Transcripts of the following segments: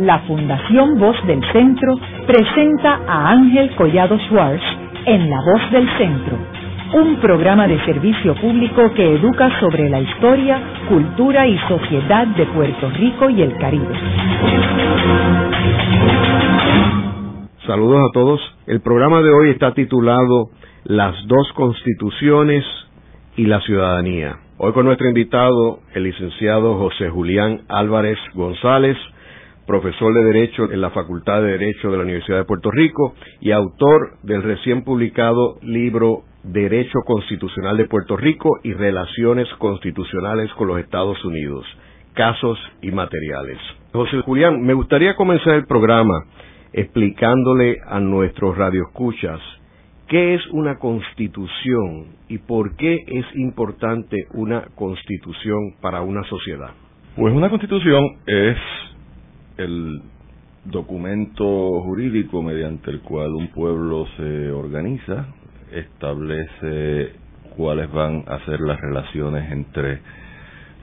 la Fundación Voz del Centro presenta a Ángel Collado Schwartz en La Voz del Centro, un programa de servicio público que educa sobre la historia, cultura y sociedad de Puerto Rico y el Caribe. Saludos a todos. El programa de hoy está titulado Las dos constituciones y la ciudadanía. Hoy con nuestro invitado, el licenciado José Julián Álvarez González, profesor de Derecho en la Facultad de Derecho de la Universidad de Puerto Rico y autor del recién publicado libro Derecho Constitucional de Puerto Rico y Relaciones Constitucionales con los Estados Unidos, Casos y Materiales. José Julián, me gustaría comenzar el programa explicándole a nuestros radioescuchas ¿Qué es una constitución y por qué es importante una constitución para una sociedad? Pues una constitución es el documento jurídico mediante el cual un pueblo se organiza, establece cuáles van a ser las relaciones entre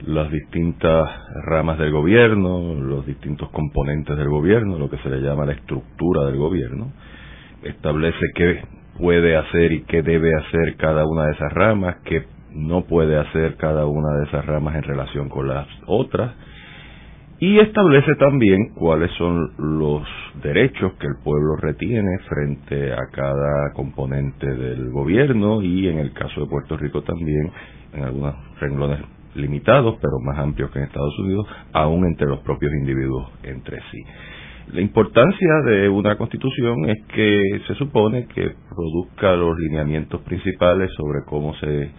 las distintas ramas del gobierno, los distintos componentes del gobierno, lo que se le llama la estructura del gobierno, establece qué puede hacer y qué debe hacer cada una de esas ramas, qué no puede hacer cada una de esas ramas en relación con las otras, y establece también cuáles son los derechos que el pueblo retiene frente a cada componente del gobierno y en el caso de Puerto Rico también en algunos renglones limitados pero más amplios que en Estados Unidos aún entre los propios individuos entre sí. La importancia de una constitución es que se supone que produzca los lineamientos principales sobre cómo se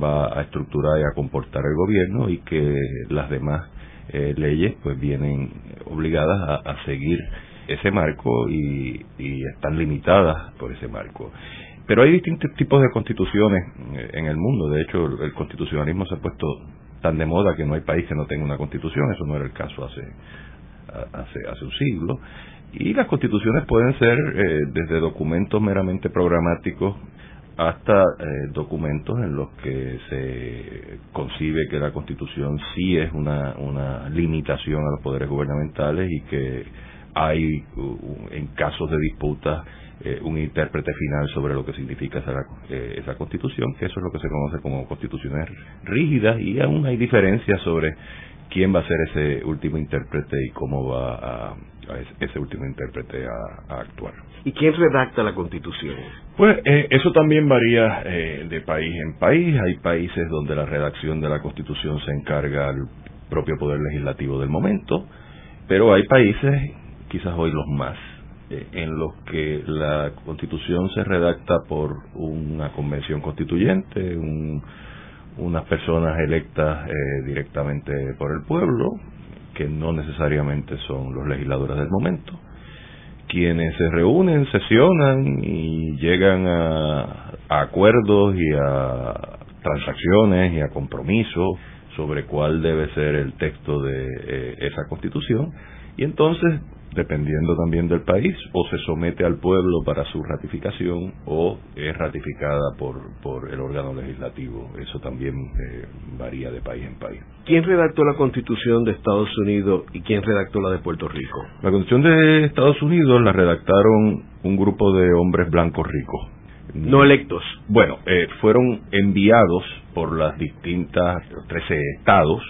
va a estructurar y a comportar el gobierno y que las demás eh, leyes pues vienen obligadas a, seguir ese marco y, están limitadas por ese marco. Pero hay distintos tipos de constituciones eh, en el mundo. De hecho, el constitucionalismo se ha puesto tan de moda que no hay país que no tenga una constitución. Eso no era el caso hace hace, hace un siglo. Y las constituciones pueden ser eh, desde documentos meramente programáticos hasta eh, documentos en los que se concibe que la constitución sí es una, una limitación a los poderes gubernamentales y que hay en casos de disputa eh, un intérprete final sobre lo que significa esa, esa constitución, que eso es lo que se conoce como constituciones rígidas y aún hay diferencias sobre quién va a ser ese último intérprete y cómo va a, ese último intérprete a, actuar. ¿Y quién redacta la constitución? Pues eh, eso también varía eh, de país en país. Hay países donde la redacción de la constitución se encarga al propio poder legislativo del momento, pero hay países, quizás hoy los más, eh, en los que la constitución se redacta por una convención constituyente, un unas personas electas eh, directamente por el pueblo, que no necesariamente son los legisladores del momento, quienes se reúnen, sesionan y llegan a, acuerdos y a transacciones y a compromisos sobre cuál debe ser el texto de eh, esa constitución. Y entonces dependiendo también del país, o se somete al pueblo para su ratificación o es ratificada por, por el órgano legislativo. Eso también eh, varía de país en país. ¿Quién redactó la Constitución de Estados Unidos y quién redactó la de Puerto Rico? La Constitución de Estados Unidos la redactaron un grupo de hombres blancos ricos. No electos. Bueno, eh, fueron enviados por las distintas 13 estados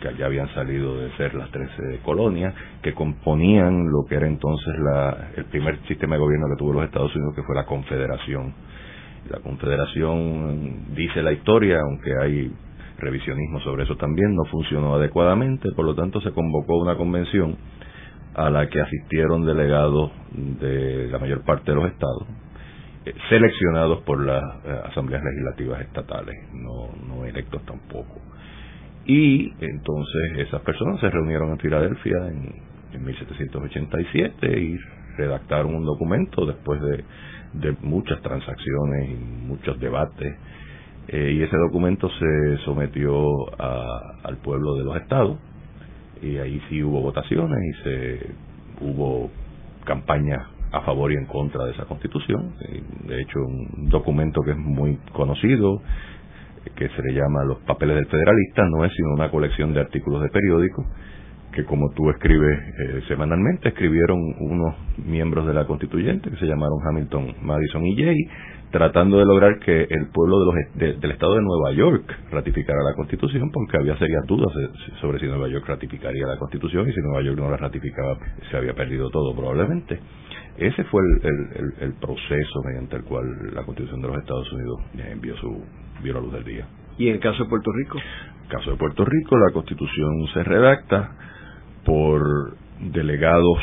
que ya habían salido de ser las 13 colonias, que componían lo que era entonces la, el primer sistema de gobierno que tuvo los Estados Unidos, que fue la Confederación. La Confederación, dice la historia, aunque hay revisionismo sobre eso también, no funcionó adecuadamente, por lo tanto se convocó una convención a la que asistieron delegados de la mayor parte de los estados, eh, seleccionados por las eh, asambleas legislativas estatales, no, no electos tampoco. Y entonces esas personas se reunieron en Filadelfia en, 1787 y redactaron un documento después de, muchas transacciones y muchos debates. Eh, y ese documento se sometió al pueblo de los estados y ahí sí hubo votaciones y se hubo campaña a favor y en contra de esa constitución. De hecho, un documento que es muy conocido, que se le llama Los Papeles del Federalista, no es sino una colección de artículos de periódicos que como tú escribes eh, semanalmente, escribieron unos miembros de la constituyente que se llamaron Hamilton, Madison y Jay, tratando de lograr que el pueblo de los, del estado de Nueva York ratificara la constitución, porque había serias dudas sobre si Nueva York ratificaría la constitución y si Nueva York no la ratificaba se había perdido todo probablemente. Ese fue el, el, proceso mediante el cual la constitución de los Estados Unidos envió, su, vio la luz del día. ¿Y en el caso de Puerto Rico? En el caso de Puerto Rico, la constitución se redacta por delegados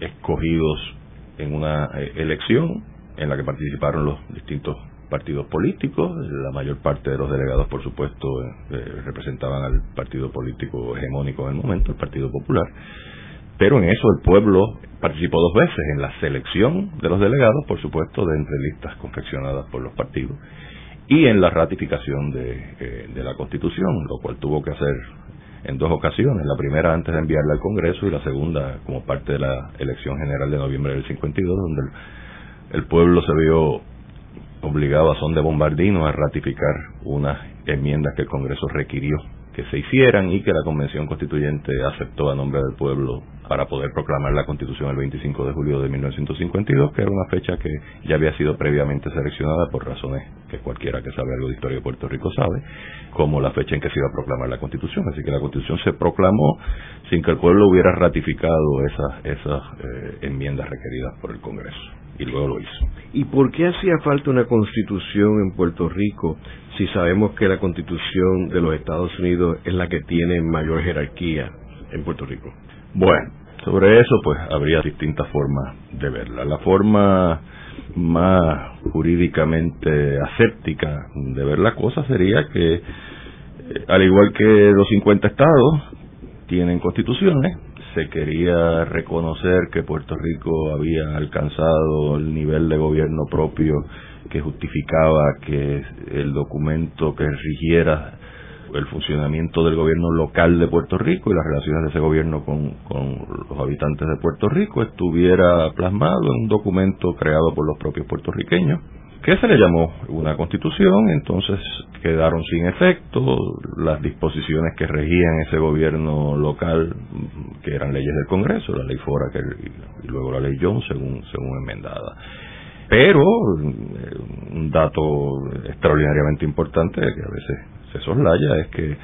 escogidos en una eh, elección en la que participaron los distintos partidos políticos. La mayor parte de los delegados, por supuesto, eh, representaban al partido político hegemónico en el momento, el Partido Popular. Pero en eso el pueblo participó dos veces, en la selección de los delegados, por supuesto, de entre listas confeccionadas por los partidos, y en la ratificación de, eh, de la Constitución, lo cual tuvo que hacer en dos ocasiones, la primera antes de enviarla al Congreso y la segunda como parte de la elección general de noviembre del 52, donde el, pueblo se vio obligado a son de bombardino a ratificar unas enmiendas que el Congreso requirió que se hicieran y que la Convención Constituyente aceptó a nombre del pueblo para poder proclamar la Constitución el 25 de julio de 1952, que era una fecha que ya había sido previamente seleccionada por razones que cualquiera que sabe algo de historia de Puerto Rico sabe, como la fecha en que se iba a proclamar la Constitución. Así que la Constitución se proclamó sin que el pueblo hubiera ratificado esas, esas eh, enmiendas requeridas por el Congreso y luego lo hizo. ¿Y por qué hacía falta una constitución en Puerto Rico si sabemos que la constitución de los Estados Unidos es la que tiene mayor jerarquía en Puerto Rico? Bueno, sobre eso pues habría distintas formas de verla. La forma más jurídicamente aséptica de ver la cosa sería que, eh, al igual que los 50 estados tienen constituciones, se quería reconocer que Puerto Rico había alcanzado el nivel de gobierno propio que justificaba que el documento que rigiera el funcionamiento del gobierno local de Puerto Rico y las relaciones de ese gobierno con, con, los habitantes de Puerto Rico estuviera plasmado en un documento creado por los propios puertorriqueños que se le llamó una constitución, entonces quedaron sin efecto las disposiciones que regían ese gobierno local, que eran leyes del Congreso, la ley Fora y luego la ley Jones, según, según enmendada. Pero eh, un dato extraordinariamente importante que a veces se soslaya es que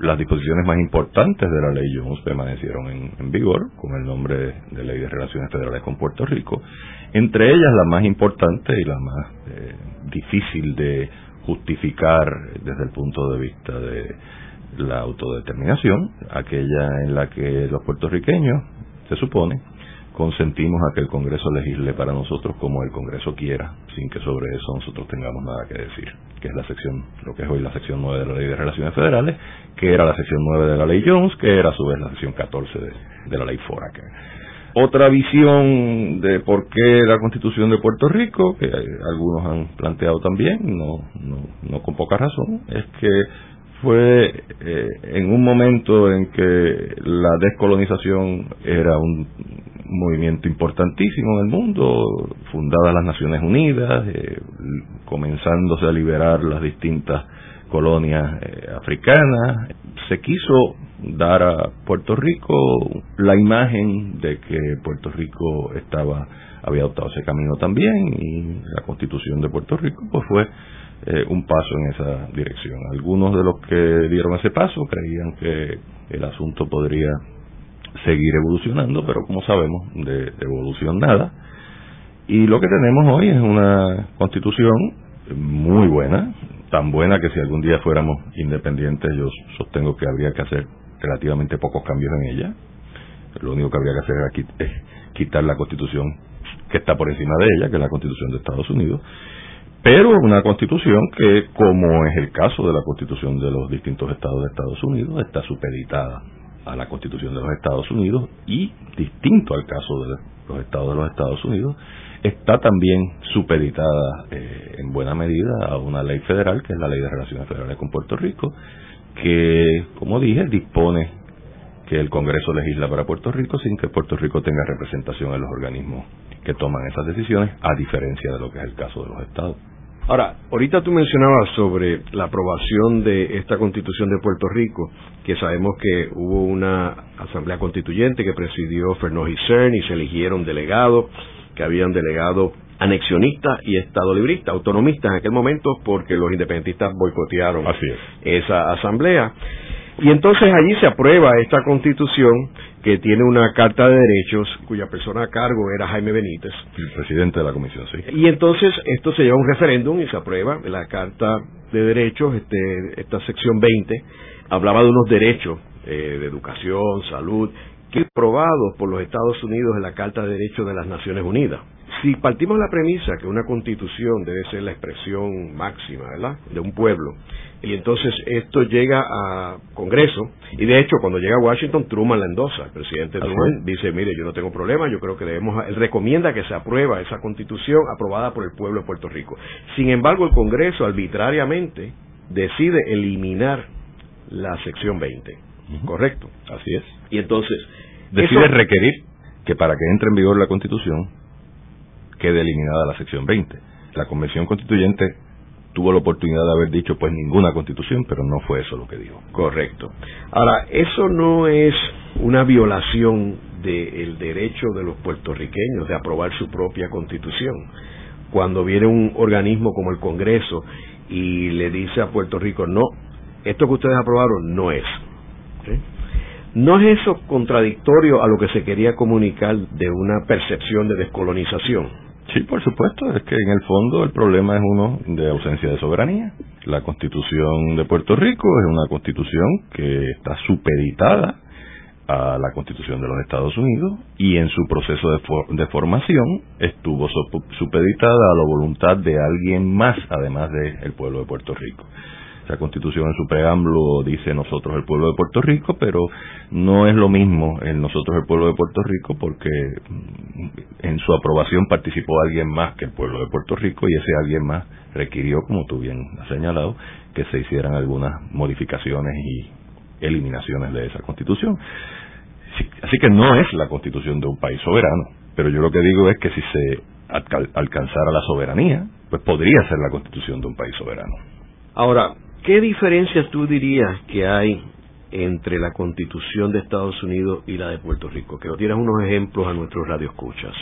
las disposiciones más importantes de la ley Jones permanecieron en, vigor con el nombre de Ley de Relaciones Federales con Puerto Rico. Entre ellas la más importante y la más eh, difícil de justificar desde el punto de vista de la autodeterminación, aquella en la que los puertorriqueños, se supone, consentimos a que el Congreso legisle para nosotros como el Congreso quiera, sin que sobre eso nosotros tengamos nada que decir, que es la sección, lo que es hoy la sección 9 de la Ley de Relaciones Federales, que era la sección 9 de la Ley Jones, que era a su vez la sección 14 de, la Ley Foraker. Otra visión de por qué la Constitución de Puerto Rico, que algunos han planteado también, no, no, no con poca razón, es que fue eh, en un momento en que la descolonización era un movimiento importantísimo en el mundo, fundadas las Naciones Unidas, eh, comenzándose a liberar las distintas colonias eh, africanas, se quiso dar a Puerto Rico la imagen de que Puerto Rico estaba había adoptado ese camino también y la Constitución de Puerto Rico pues fue eh, un paso en esa dirección. Algunos de los que dieron ese paso creían que el asunto podría seguir evolucionando, pero como sabemos, de, evolución nada. Y lo que tenemos hoy es una constitución muy buena, tan buena que si algún día fuéramos independientes yo sostengo que habría que hacer relativamente pocos cambios en ella. Lo único que habría que hacer es quitar la constitución que está por encima de ella, que es la constitución de Estados Unidos, pero una constitución que, como es el caso de la constitución de los distintos estados de Estados Unidos, está supeditada a la Constitución de los Estados Unidos y, distinto al caso de los estados de los Estados Unidos, está también supeditada eh, en buena medida a una ley federal, que es la Ley de Relaciones Federales con Puerto Rico, que, como dije, dispone que el Congreso legisla para Puerto Rico sin que Puerto Rico tenga representación en los organismos que toman esas decisiones, a diferencia de lo que es el caso de los estados. Ahora, ahorita tú mencionabas sobre la aprobación de esta constitución de Puerto Rico, que sabemos que hubo una asamblea constituyente que presidió Fernández Cern y se eligieron delegados, que habían delegado anexionistas y estado librista, autonomistas en aquel momento, porque los independentistas boicotearon esa asamblea. Y entonces allí se aprueba esta constitución que tiene una carta de derechos cuya persona a cargo era Jaime Benítez. El presidente de la comisión, sí. Y entonces esto se lleva a un referéndum y se aprueba la carta de derechos, este, esta sección 20, hablaba de unos derechos eh, de educación, salud, que aprobados por los Estados Unidos en la Carta de Derechos de las Naciones Unidas. Si partimos de la premisa que una constitución debe ser la expresión máxima, ¿verdad?, de un pueblo, y entonces esto llega a Congreso, y de hecho cuando llega a Washington, Truman la endosa, el presidente Truman dice, mire, yo no tengo problema, yo creo que debemos, él recomienda que se aprueba esa constitución aprobada por el pueblo de Puerto Rico. Sin embargo, el Congreso arbitrariamente decide eliminar la sección 20, ¿correcto? Así es. Y entonces... Decide requerir que para que entre en vigor la constitución quede eliminada la sección 20. La Convención Constituyente tuvo la oportunidad de haber dicho pues ninguna constitución, pero no fue eso lo que dijo. Correcto. Ahora, eso no es una violación del derecho de los puertorriqueños de aprobar su propia constitución. Cuando viene un organismo como el Congreso y le dice a Puerto Rico, no, esto que ustedes aprobaron no es. ¿No es eso contradictorio a lo que se quería comunicar de una percepción de descolonización? Sí, por supuesto, es que en el fondo el problema es uno de ausencia de soberanía. La constitución de Puerto Rico es una constitución que está supeditada a la constitución de los Estados Unidos y en su proceso de, formación estuvo supeditada a la voluntad de alguien más además del pueblo de Puerto Rico. La Constitución en su preámbulo dice nosotros el pueblo de Puerto Rico, pero no es lo mismo el nosotros el pueblo de Puerto Rico porque en su aprobación participó alguien más que el pueblo de Puerto Rico y ese alguien más requirió, como tú bien has señalado, que se hicieran algunas modificaciones y eliminaciones de esa Constitución. Así que no es la Constitución de un país soberano, pero yo lo que digo es que si se alcanzara la soberanía, pues podría ser la Constitución de un país soberano. Ahora, ¿Qué diferencias tú dirías que hay entre la Constitución de Estados Unidos y la de Puerto Rico? Que nos dieras unos ejemplos a nuestros radioescuchas.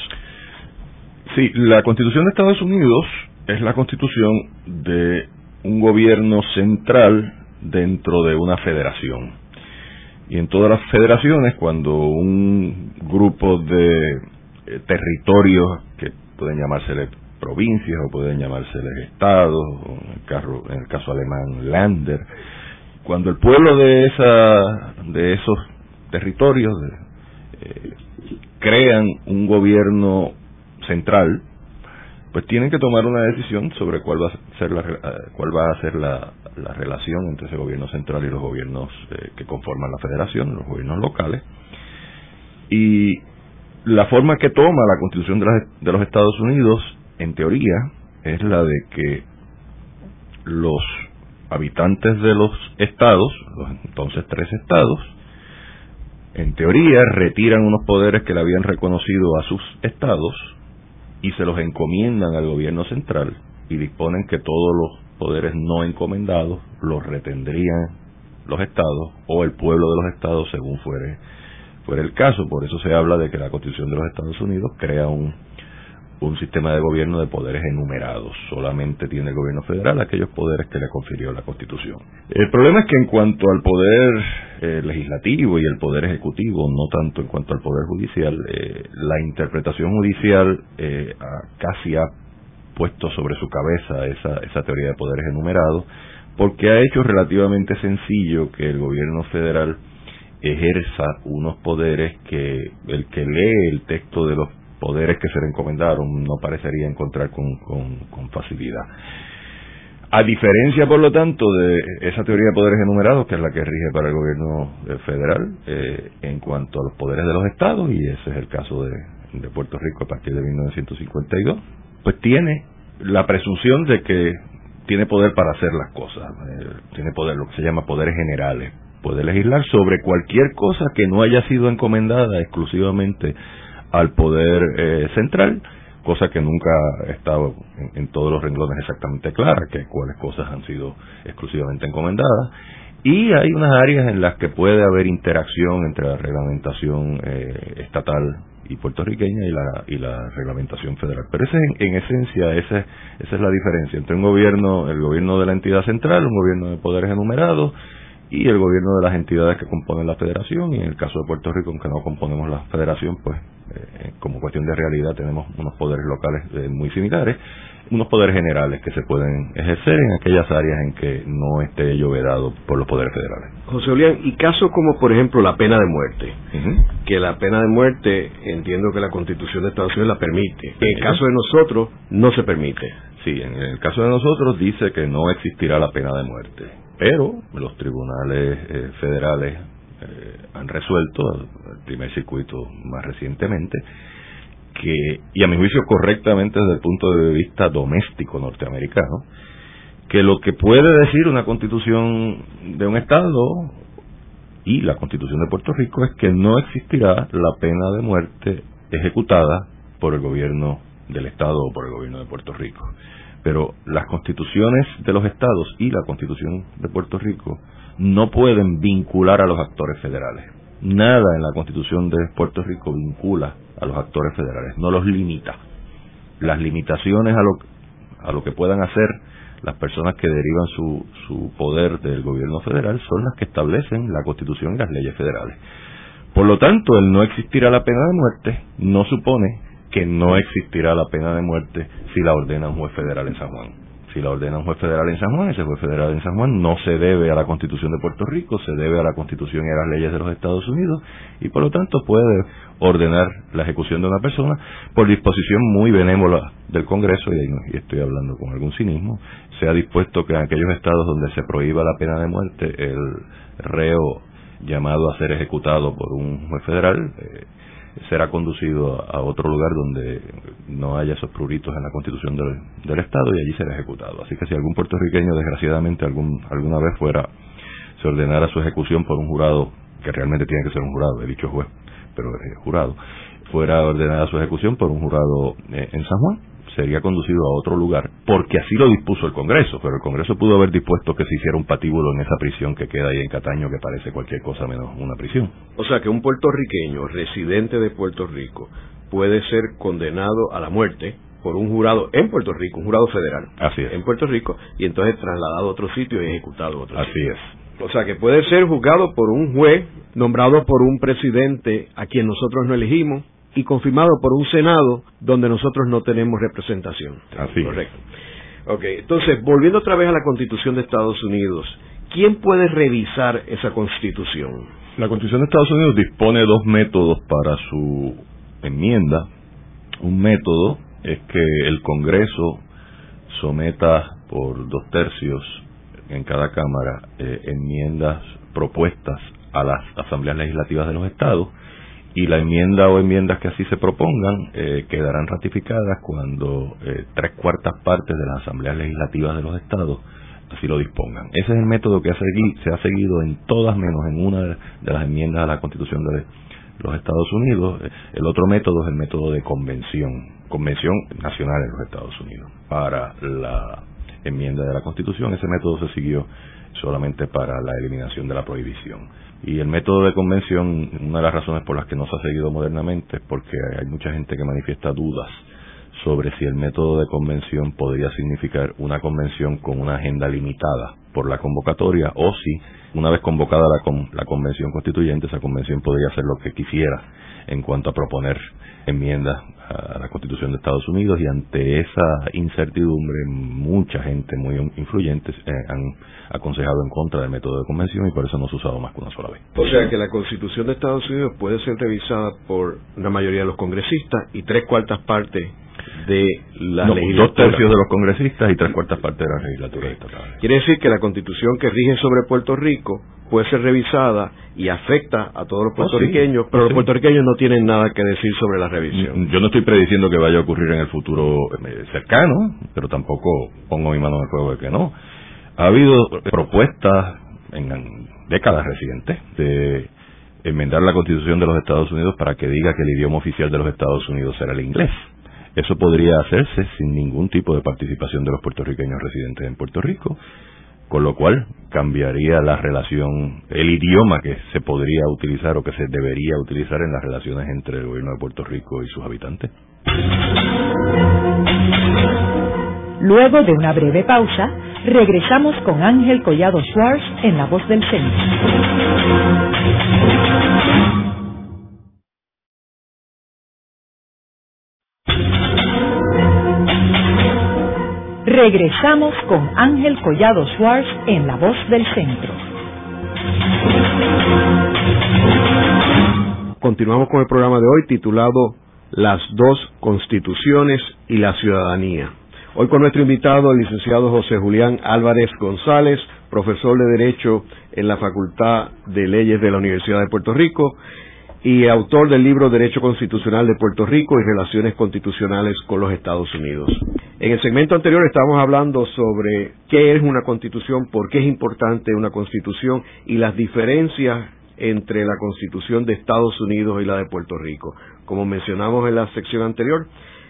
Sí, la Constitución de Estados Unidos es la constitución de un gobierno central dentro de una federación. Y en todas las federaciones, cuando un grupo de eh, territorios que pueden llamarse provincias o pueden llamarsele estados, en el, caso, alemán Länder. Cuando el pueblo de, esa, de esos territorios eh, crean un gobierno central, pues tienen que tomar una decisión sobre cuál va a ser la, eh, cuál va a ser la, la relación entre ese gobierno central y los gobiernos eh, que conforman la federación, los gobiernos locales. Y la forma que toma la Constitución de los Estados Unidos en teoría, es la de que los habitantes de los estados, los entonces tres estados, en teoría retiran unos poderes que le habían reconocido a sus estados y se los encomiendan al gobierno central y disponen que todos los poderes no encomendados los retendrían los estados o el pueblo de los estados según fuere, fuere el caso. Por eso se habla de que la Constitución de los Estados Unidos crea un un sistema de gobierno de poderes enumerados. Solamente tiene el gobierno federal aquellos poderes que le confirió la Constitución. El problema es que en cuanto al poder eh, legislativo y el poder ejecutivo, no tanto en cuanto al poder judicial, eh, la interpretación judicial eh, casi ha puesto sobre su cabeza esa, esa teoría de poderes enumerados, porque ha hecho relativamente sencillo que el gobierno federal ejerza unos poderes que el que lee el texto de los poderes que se le encomendaron no parecería encontrar con, con, facilidad. A diferencia, por lo tanto, de esa teoría de poderes enumerados, que es la que rige para el gobierno eh, federal eh, en cuanto a los poderes de los estados, y ese es el caso de, Puerto Rico a partir de 1952, pues tiene la presunción de que tiene poder para hacer las cosas, eh, tiene poder, lo que se llama poderes generales, puede legislar sobre cualquier cosa que no haya sido encomendada exclusivamente al poder eh, central, cosa que nunca ha en, todos los renglones exactamente clara, que cuáles cosas han sido exclusivamente encomendadas. Y hay unas áreas en las que puede haber interacción entre la reglamentación eh, estatal y puertorriqueña y la, y la reglamentación federal. Pero esa en, en esencia, esa, esa es la diferencia entre un gobierno, el gobierno de la entidad central, un gobierno de poderes enumerados, y el gobierno de las entidades que componen la federación y en el caso de Puerto Rico aunque no componemos la federación pues eh, como cuestión de realidad tenemos unos poderes locales eh, muy similares unos poderes generales que se pueden ejercer en aquellas áreas en que no esté ello vedado por los poderes federales. José Julián, y casos como por ejemplo la pena de muerte, que la pena de muerte entiendo que la Constitución de Estados Unidos la permite, en el caso de nosotros no se permite. Sí, en el caso de nosotros dice que no existirá la pena de muerte. Pero los tribunales eh, federales eh, han resuelto, el primer circuito más recientemente, que, y a mi juicio correctamente desde el punto de vista doméstico norteamericano, que lo que puede decir una constitución de un Estado y la constitución de Puerto Rico es que no existirá la pena de muerte ejecutada por el gobierno del Estado o por el gobierno de Puerto Rico pero las constituciones de los estados y la constitución de Puerto Rico no pueden vincular a los actores federales. Nada en la constitución de Puerto Rico vincula a los actores federales, no los limita. Las limitaciones a lo, a lo que puedan hacer las personas que derivan su, su poder del gobierno federal son las que establecen la constitución y las leyes federales. Por lo tanto, el no existir a la pena de muerte no supone que no existirá la pena de muerte si la ordena un juez federal en San Juan. Si la ordena un juez federal en San Juan, ese juez federal en San Juan no se debe a la Constitución de Puerto Rico, se debe a la Constitución y a las leyes de los Estados Unidos y por lo tanto puede ordenar la ejecución de una persona por disposición muy benévola del Congreso, y, estoy hablando con algún cinismo, se ha dispuesto que en aquellos estados donde se prohíba la pena de muerte, el reo llamado a ser ejecutado por un juez federal eh, será conducido a otro lugar donde no haya esos pruritos en la constitución del, Estado y allí será ejecutado. Así que si algún puertorriqueño desgraciadamente algún, alguna vez fuera, se ordenara su ejecución por un jurado, que realmente tiene que ser un jurado, he dicho juez, pero jurado, fuera ordenada su ejecución por un jurado eh, en San Juan, sería conducido a otro lugar, porque así lo dispuso el Congreso, pero el Congreso pudo haber dispuesto que se hiciera un patíbulo en esa prisión que queda ahí en Cataño, que parece cualquier cosa menos una prisión. O sea que un puertorriqueño residente de Puerto Rico puede ser condenado a la muerte por un jurado en Puerto Rico, un jurado federal. Así es. En Puerto Rico, y entonces trasladado a otro sitio y ejecutado a otro Así sitio. es. O sea que puede ser juzgado por un juez nombrado por un presidente a quien nosotros no elegimos y confirmado por un Senado donde nosotros no tenemos representación. Así. Correcto. Ok, entonces, volviendo otra vez a la Constitución de Estados Unidos, ¿quién puede revisar esa Constitución? La Constitución de Estados Unidos dispone dos métodos para su enmienda. Un método es que el Congreso someta por dos tercios en cada Cámara eh, enmiendas propuestas a las asambleas legislativas de los estados y la enmienda o enmiendas que así se propongan eh, quedarán ratificadas cuando eh, tres cuartas partes de las asambleas legislativas de los estados así lo dispongan. Ese es el método que se ha seguido en todas menos en una de las enmiendas a la Constitución de los Estados Unidos. El otro método es el método de convención, convención nacional en los Estados Unidos. Para la enmienda de la Constitución, ese método se siguió solamente para la eliminación de la prohibición. Y el método de convención, una de las razones por las que no se ha seguido modernamente es porque hay mucha gente que manifiesta dudas sobre si el método de convención podría significar una convención con una agenda limitada por la convocatoria o si una vez convocada la, la convención constituyente esa convención podría hacer lo que quisiera en cuanto a proponer enmiendas a la Constitución de Estados Unidos y ante esa incertidumbre mucha gente muy influyente eh, han aconsejado en contra del método de convención y por eso no se ha usado más que una sola vez. O sea que la Constitución de Estados Unidos puede ser revisada por una mayoría de los congresistas y tres cuartas partes de la legislatura. Dos tercios de los congresistas y tres cuartas partes de la legislatura Quiere decir que la constitución que rige sobre Puerto Rico puede ser revisada y afecta a todos los oh, puertorriqueños, pero los puertorriqueños no tienen nada que decir sobre la revisión. Yo no estoy prediciendo que vaya a ocurrir en el futuro eh, cercano, pero tampoco pongo mi mano en el fuego de que no. Ha habido propuestas en décadas recientes de enmendar la constitución de los Estados Unidos para que diga que el idioma oficial de los Estados Unidos será el inglés Eso podría hacerse sin ningún tipo de participación de los puertorriqueños residentes en Puerto Rico, con lo cual cambiaría la relación, el idioma que se podría utilizar o que se debería utilizar en las relaciones entre el gobierno de Puerto Rico y sus habitantes. Luego de una breve pausa, regresamos con Ángel Collado Schwartz en La Voz del Centro. Regresamos con Ángel Collado Schwartz en La Voz del Centro. Continuamos con el programa de hoy titulado Las dos constituciones y la ciudadanía. Hoy con nuestro invitado, el licenciado José Julián Álvarez González, profesor de Derecho en la Facultad de Leyes de la Universidad de Puerto Rico y autor del libro Derecho Constitucional de Puerto Rico y Relaciones Constitucionales con los Estados Unidos. En el segmento anterior estábamos hablando sobre qué es una constitución, por qué es importante una constitución y las diferencias entre la constitución de Estados Unidos y la de Puerto Rico. Como mencionamos en la sección anterior,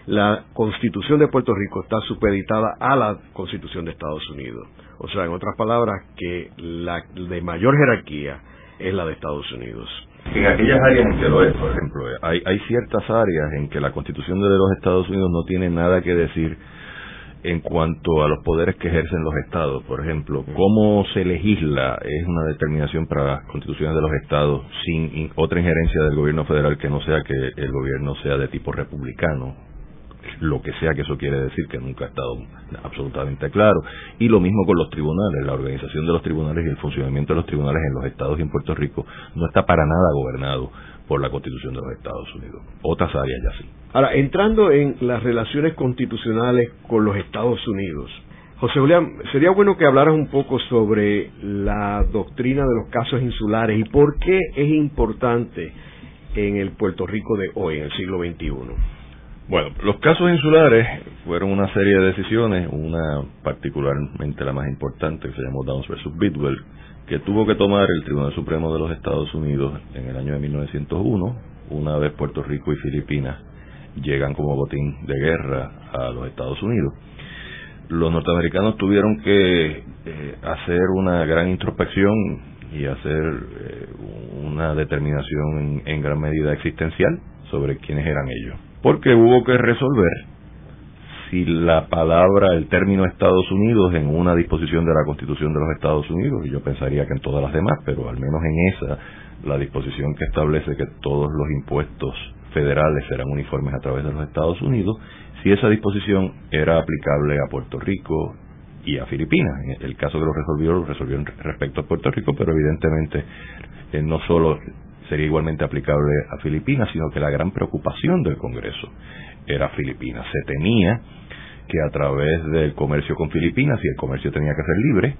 la constitución de Puerto Rico está supeditada a la constitución de Estados Unidos. O sea, en otras palabras, que la de mayor jerarquía es la de Estados Unidos. En aquellas áreas en que lo es, por ejemplo, hay, hay ciertas áreas en que la Constitución de los Estados Unidos no tiene nada que decir en cuanto a los poderes que ejercen los estados. Por ejemplo, cómo se legisla es una determinación para las constituciones de los estados sin otra injerencia del gobierno federal que no sea que el gobierno sea de tipo republicano lo que sea que eso quiere decir, que nunca ha estado absolutamente claro. Y lo mismo con los tribunales, la organización de los tribunales y el funcionamiento de los tribunales en los estados y en Puerto Rico no está para nada gobernado por la Constitución de los Estados Unidos. Otras áreas ya sí. Ahora, entrando en las relaciones constitucionales con los Estados Unidos, José Julián, sería bueno que hablaras un poco sobre la doctrina de los casos insulares y por qué es importante en el Puerto Rico de hoy, en el siglo XXI. Bueno, los casos insulares fueron una serie de decisiones, una particularmente la más importante que se llamó Downs versus Bidwell, que tuvo que tomar el Tribunal Supremo de los Estados Unidos en el año de 1901, una vez Puerto Rico y Filipinas llegan como botín de guerra a los Estados Unidos. Los norteamericanos tuvieron que eh, hacer una gran introspección y hacer eh, una determinación en gran medida existencial sobre quiénes eran ellos porque hubo que resolver si la palabra, el término Estados Unidos en una disposición de la Constitución de los Estados Unidos, y yo pensaría que en todas las demás, pero al menos en esa, la disposición que establece que todos los impuestos federales serán uniformes a través de los Estados Unidos, si esa disposición era aplicable a Puerto Rico y a Filipinas. El caso que lo resolvió, lo resolvió respecto a Puerto Rico, pero evidentemente eh, no solo sería igualmente aplicable a Filipinas, sino que la gran preocupación del Congreso era Filipinas. Se temía que a través del comercio con Filipinas, y el comercio tenía que ser libre,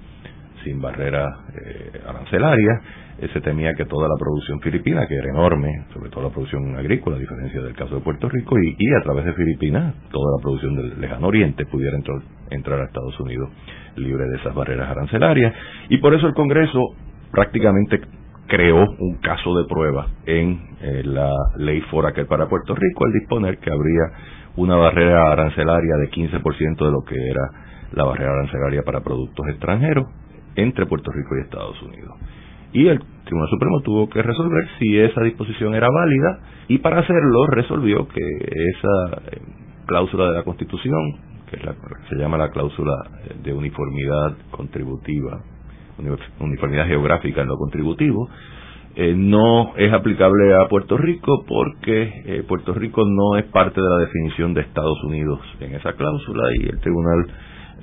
sin barreras eh, arancelarias, eh, se temía que toda la producción filipina, que era enorme, sobre todo la producción agrícola, a diferencia del caso de Puerto Rico, y, a través de Filipinas, toda la producción del lejano oriente pudiera entrar, entrar a Estados Unidos libre de esas barreras arancelarias. Y por eso el Congreso prácticamente creó un caso de prueba en eh, la ley Foraker para Puerto Rico al disponer que habría una barrera arancelaria de 15% de lo que era la barrera arancelaria para productos extranjeros entre Puerto Rico y Estados Unidos. Y el Tribunal Supremo tuvo que resolver si esa disposición era válida y para hacerlo resolvió que esa eh, cláusula de la Constitución, que la, se llama la cláusula de uniformidad contributiva uniformidad geográfica en lo contributivo, eh, no es aplicable a Puerto Rico porque eh, Puerto Rico no es parte de la definición de Estados Unidos en esa cláusula y el tribunal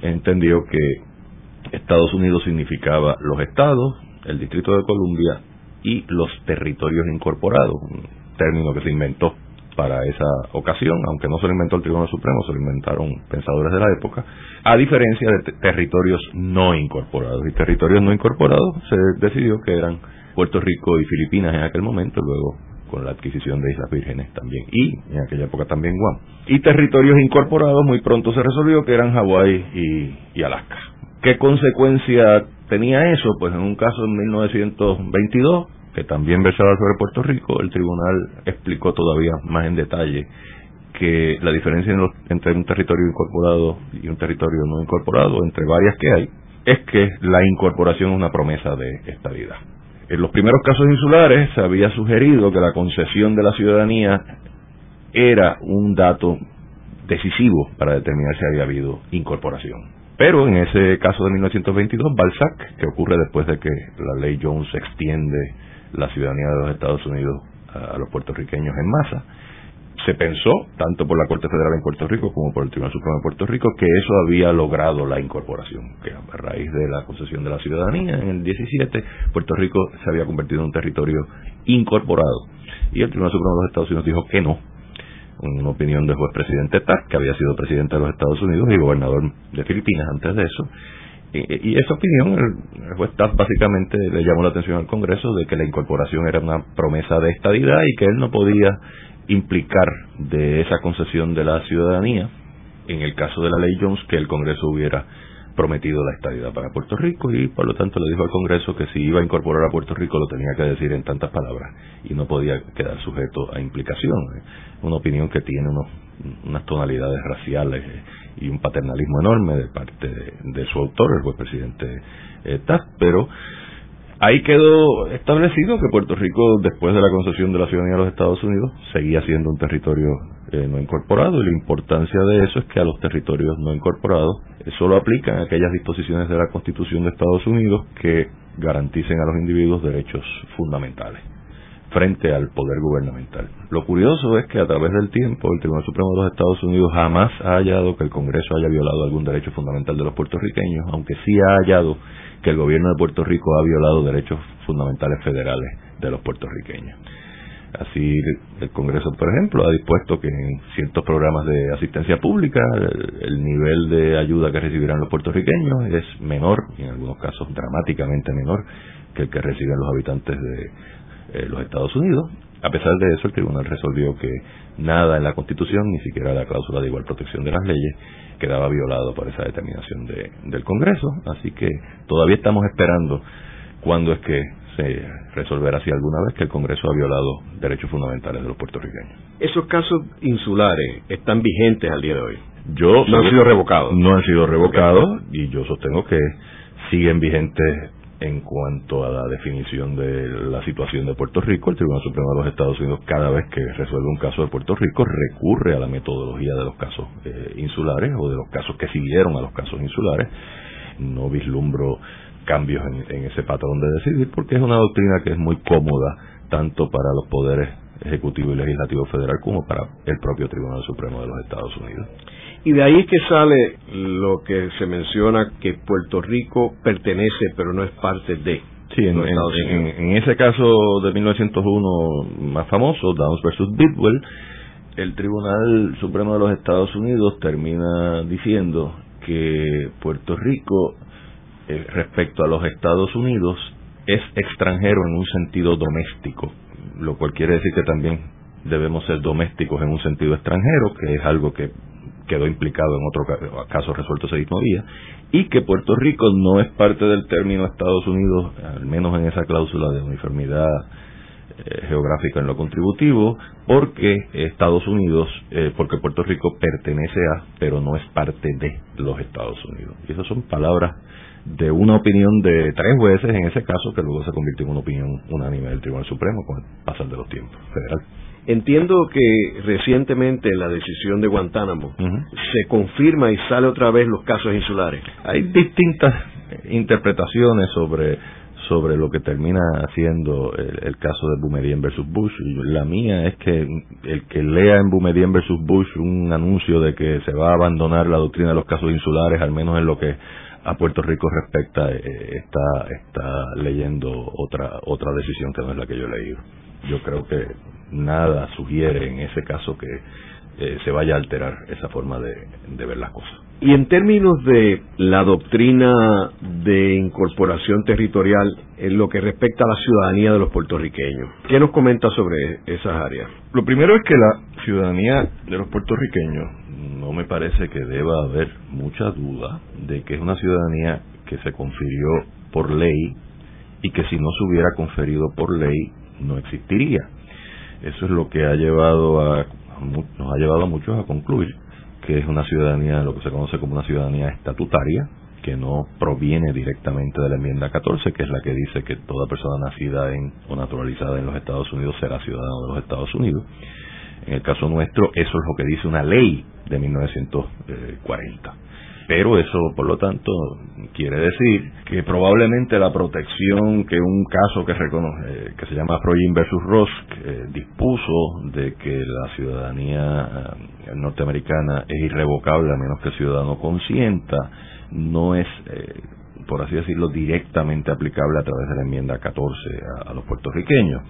entendió que Estados Unidos significaba los estados, el Distrito de Columbia y los territorios incorporados, un término que se inventó para esa ocasión, aunque no se lo inventó el Tribunal Supremo, se lo inventaron pensadores de la época, a diferencia de territorios no incorporados. Y territorios no incorporados se decidió que eran Puerto Rico y Filipinas en aquel momento, luego con la adquisición de Islas Vírgenes también, y en aquella época también Guam. Y territorios incorporados muy pronto se resolvió que eran Hawái y, y Alaska. ¿Qué consecuencia tenía eso? Pues en un caso en 1922 que también versaba sobre Puerto Rico, el tribunal explicó todavía más en detalle que la diferencia entre un territorio incorporado y un territorio no incorporado, entre varias que hay, es que la incorporación es una promesa de estabilidad. En los primeros casos insulares se había sugerido que la concesión de la ciudadanía era un dato decisivo para determinar si había habido incorporación. Pero en ese caso de 1922, Balzac, que ocurre después de que la ley Jones extiende la ciudadanía de los Estados Unidos a los puertorriqueños en masa, se pensó, tanto por la Corte Federal en Puerto Rico como por el Tribunal Supremo de Puerto Rico, que eso había logrado la incorporación, que a raíz de la concesión de la ciudadanía en el 17, Puerto Rico se había convertido en un territorio incorporado. Y el Tribunal Supremo de los Estados Unidos dijo que no, una opinión del juez presidente Taft, que había sido presidente de los Estados Unidos y gobernador de Filipinas antes de eso. Y, esa opinión, el, juez Taft básicamente le llamó la atención al Congreso de que la incorporación era una promesa de estadidad y que él no podía implicar de esa concesión de la ciudadanía, en el caso de la ley Jones, que el Congreso hubiera prometido la estadidad para Puerto Rico y por lo tanto le dijo al Congreso que si iba a incorporar a Puerto Rico lo tenía que decir en tantas palabras y no podía quedar sujeto a implicación. Una opinión que tiene unas tonalidades raciales y un paternalismo enorme de parte de, su autor, el juez presidente eh, Taft, pero Ahí quedó establecido que Puerto Rico, después de la concesión de la ciudadanía de los Estados Unidos, seguía siendo un territorio eh, no incorporado y la importancia de eso es que a los territorios no incorporados eh, solo aplican aquellas disposiciones de la Constitución de Estados Unidos que garanticen a los individuos derechos fundamentales frente al poder gubernamental. Lo curioso es que a través del tiempo el Tribunal Supremo de los Estados Unidos jamás ha hallado que el Congreso haya violado algún derecho fundamental de los puertorriqueños, aunque sí ha hallado que el gobierno de Puerto Rico ha violado derechos fundamentales federales de los puertorriqueños. Así, el Congreso, por ejemplo, ha dispuesto que en ciertos programas de asistencia pública el, nivel de ayuda que recibirán los puertorriqueños es menor, y en algunos casos dramáticamente menor, que el que reciben los habitantes de eh, los Estados Unidos. A pesar de eso, el tribunal resolvió que nada en la Constitución, ni siquiera la cláusula de igual protección de las leyes, quedaba violado por esa determinación de, del Congreso. Así que todavía estamos esperando cuándo es que se resolverá si alguna vez que el Congreso ha violado derechos fundamentales de los puertorriqueños. Esos casos insulares están vigentes al día de hoy. Yo no han sido revocados. No han sido revocados y yo sostengo que siguen vigentes en cuanto a la definición de la situación de Puerto Rico, el Tribunal Supremo de los Estados Unidos cada vez que resuelve un caso de Puerto Rico recurre a la metodología de los casos eh, insulares o de los casos que siguieron a los casos insulares. No vislumbro cambios en, en ese patrón de decidir porque es una doctrina que es muy cómoda tanto para los poderes ejecutivo y legislativo federal como para el propio Tribunal Supremo de los Estados Unidos. Y de ahí que sale lo que se menciona que Puerto Rico pertenece pero no es parte de. Sí, en, en, ese caso de 1901 más famoso, Downs versus Bidwell, el Tribunal Supremo de los Estados Unidos termina diciendo que Puerto Rico, eh, respecto a los Estados Unidos, es extranjero en un sentido doméstico, lo cual quiere decir que también debemos ser domésticos en un sentido extranjero, que es algo que quedó implicado en otro caso resuelto ese mismo día, y que Puerto Rico no es parte del término Estados Unidos, al menos en esa cláusula de uniformidad eh, geográfica en lo contributivo, porque Estados Unidos, eh, porque Puerto Rico pertenece a, pero no es parte de los Estados Unidos. Y esas son palabras de una opinión de tres jueces en ese caso, que luego se convirtió en una opinión unánime del Tribunal Supremo con el pasar de los tiempos federal. Entiendo que recientemente la decisión de Guantánamo se confirma y sale otra vez los casos insulares. Hay distintas interpretaciones sobre sobre lo que termina haciendo el, caso de Boumediene versus Bush. La mía es que el que lea en Boumediene versus Bush un anuncio de que se va a abandonar la doctrina de los casos insulares, al menos en lo que a Puerto Rico respecta, eh, está, está leyendo otra, otra decisión que no es la que yo he leído. Yo creo que nada sugiere en ese caso que eh, se vaya a alterar esa forma de, de ver las cosas. Y en términos de la doctrina de incorporación territorial en lo que respecta a la ciudadanía de los puertorriqueños, ¿qué nos comenta sobre esas áreas? Lo primero es que la ciudadanía de los puertorriqueños no me parece que deba haber mucha duda de que es una ciudadanía que se confirió por ley y que si no se hubiera conferido por ley no existiría. Eso es lo que ha llevado a nos ha llevado a muchos a concluir que es una ciudadanía, lo que se conoce como una ciudadanía estatutaria, que no proviene directamente de la enmienda 14, que es la que dice que toda persona nacida en o naturalizada en los Estados Unidos será ciudadano de los Estados Unidos. En el caso nuestro, eso es lo que dice una ley de 1940. Pero eso, por lo tanto, quiere decir que probablemente la protección que un caso que, reconoce, que se llama Froyin versus Ross eh, dispuso de que la ciudadanía eh, norteamericana es irrevocable a menos que el ciudadano consienta, no es, eh, por así decirlo, directamente aplicable a través de la enmienda 14 a los puertorriqueños.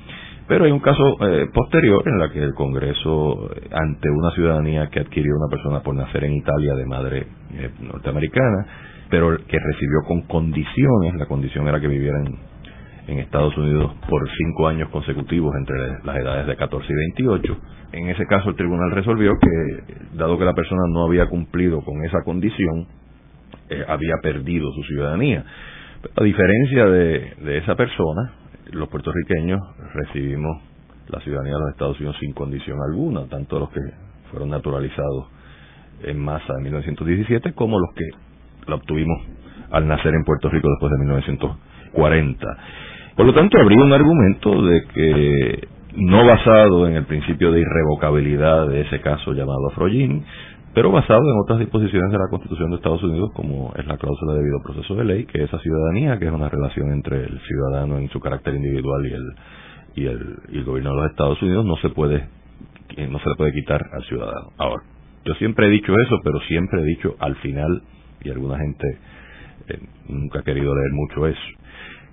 Pero hay un caso eh, posterior en la que el Congreso, eh, ante una ciudadanía que adquirió una persona por nacer en Italia de madre eh, norteamericana, pero que recibió con condiciones, la condición era que viviera en, Estados Unidos por cinco años consecutivos entre las edades de 14 y 28. En ese caso el tribunal resolvió que, dado que la persona no había cumplido con esa condición, había perdido su ciudadanía. A diferencia de esa persona, los puertorriqueños recibimos la ciudadanía de los Estados Unidos sin condición alguna, tanto los que fueron naturalizados en masa en 1917 como los que la obtuvimos al nacer en Puerto Rico después de 1940. Por lo tanto, habría un argumento de que no basado en el principio de irrevocabilidad de ese caso llamado Afroyin, pero basado en otras disposiciones de la Constitución de Estados Unidos, como es la cláusula de debido proceso de ley, que esa ciudadanía, que es una relación entre el ciudadano en su carácter individual y el, y el, y el gobierno de los Estados Unidos, no se puede no se le puede quitar al ciudadano. Ahora, yo siempre he dicho eso, pero siempre he dicho al final, y alguna gente eh, nunca ha querido leer mucho eso,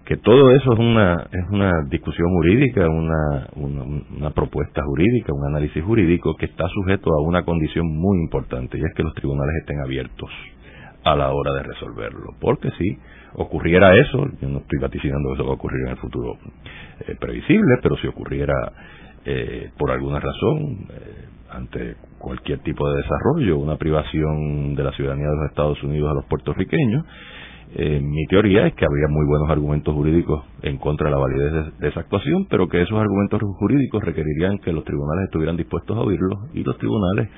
que todo eso es una es una discusión jurídica, una, una, propuesta jurídica, un análisis jurídico que está sujeto a una condición muy importante y es que los tribunales estén abiertos a la hora de resolverlo. Porque si ocurriera eso, yo no estoy vaticinando que eso va a ocurrir en el futuro eh, previsible, pero si ocurriera eh, por alguna razón, eh, ante cualquier tipo de desarrollo, una privación de la ciudadanía de los Estados Unidos a los puertorriqueños, eh, mi teoría es que habría muy buenos argumentos jurídicos en contra de la validez de, esa actuación, pero que esos argumentos jurídicos requerirían que los tribunales estuvieran dispuestos a oírlos y los tribunales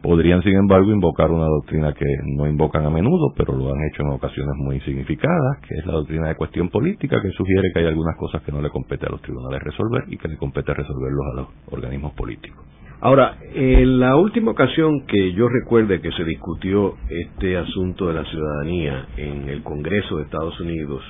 podrían, sin embargo, invocar una doctrina que no invocan a menudo, pero lo han hecho en ocasiones muy significadas, que es la doctrina de cuestión política, que sugiere que hay algunas cosas que no le compete a los tribunales resolver y que le compete resolverlos a los organismos políticos. Ahora, en la última ocasión que yo recuerde que se discutió este asunto de la ciudadanía en el Congreso de Estados Unidos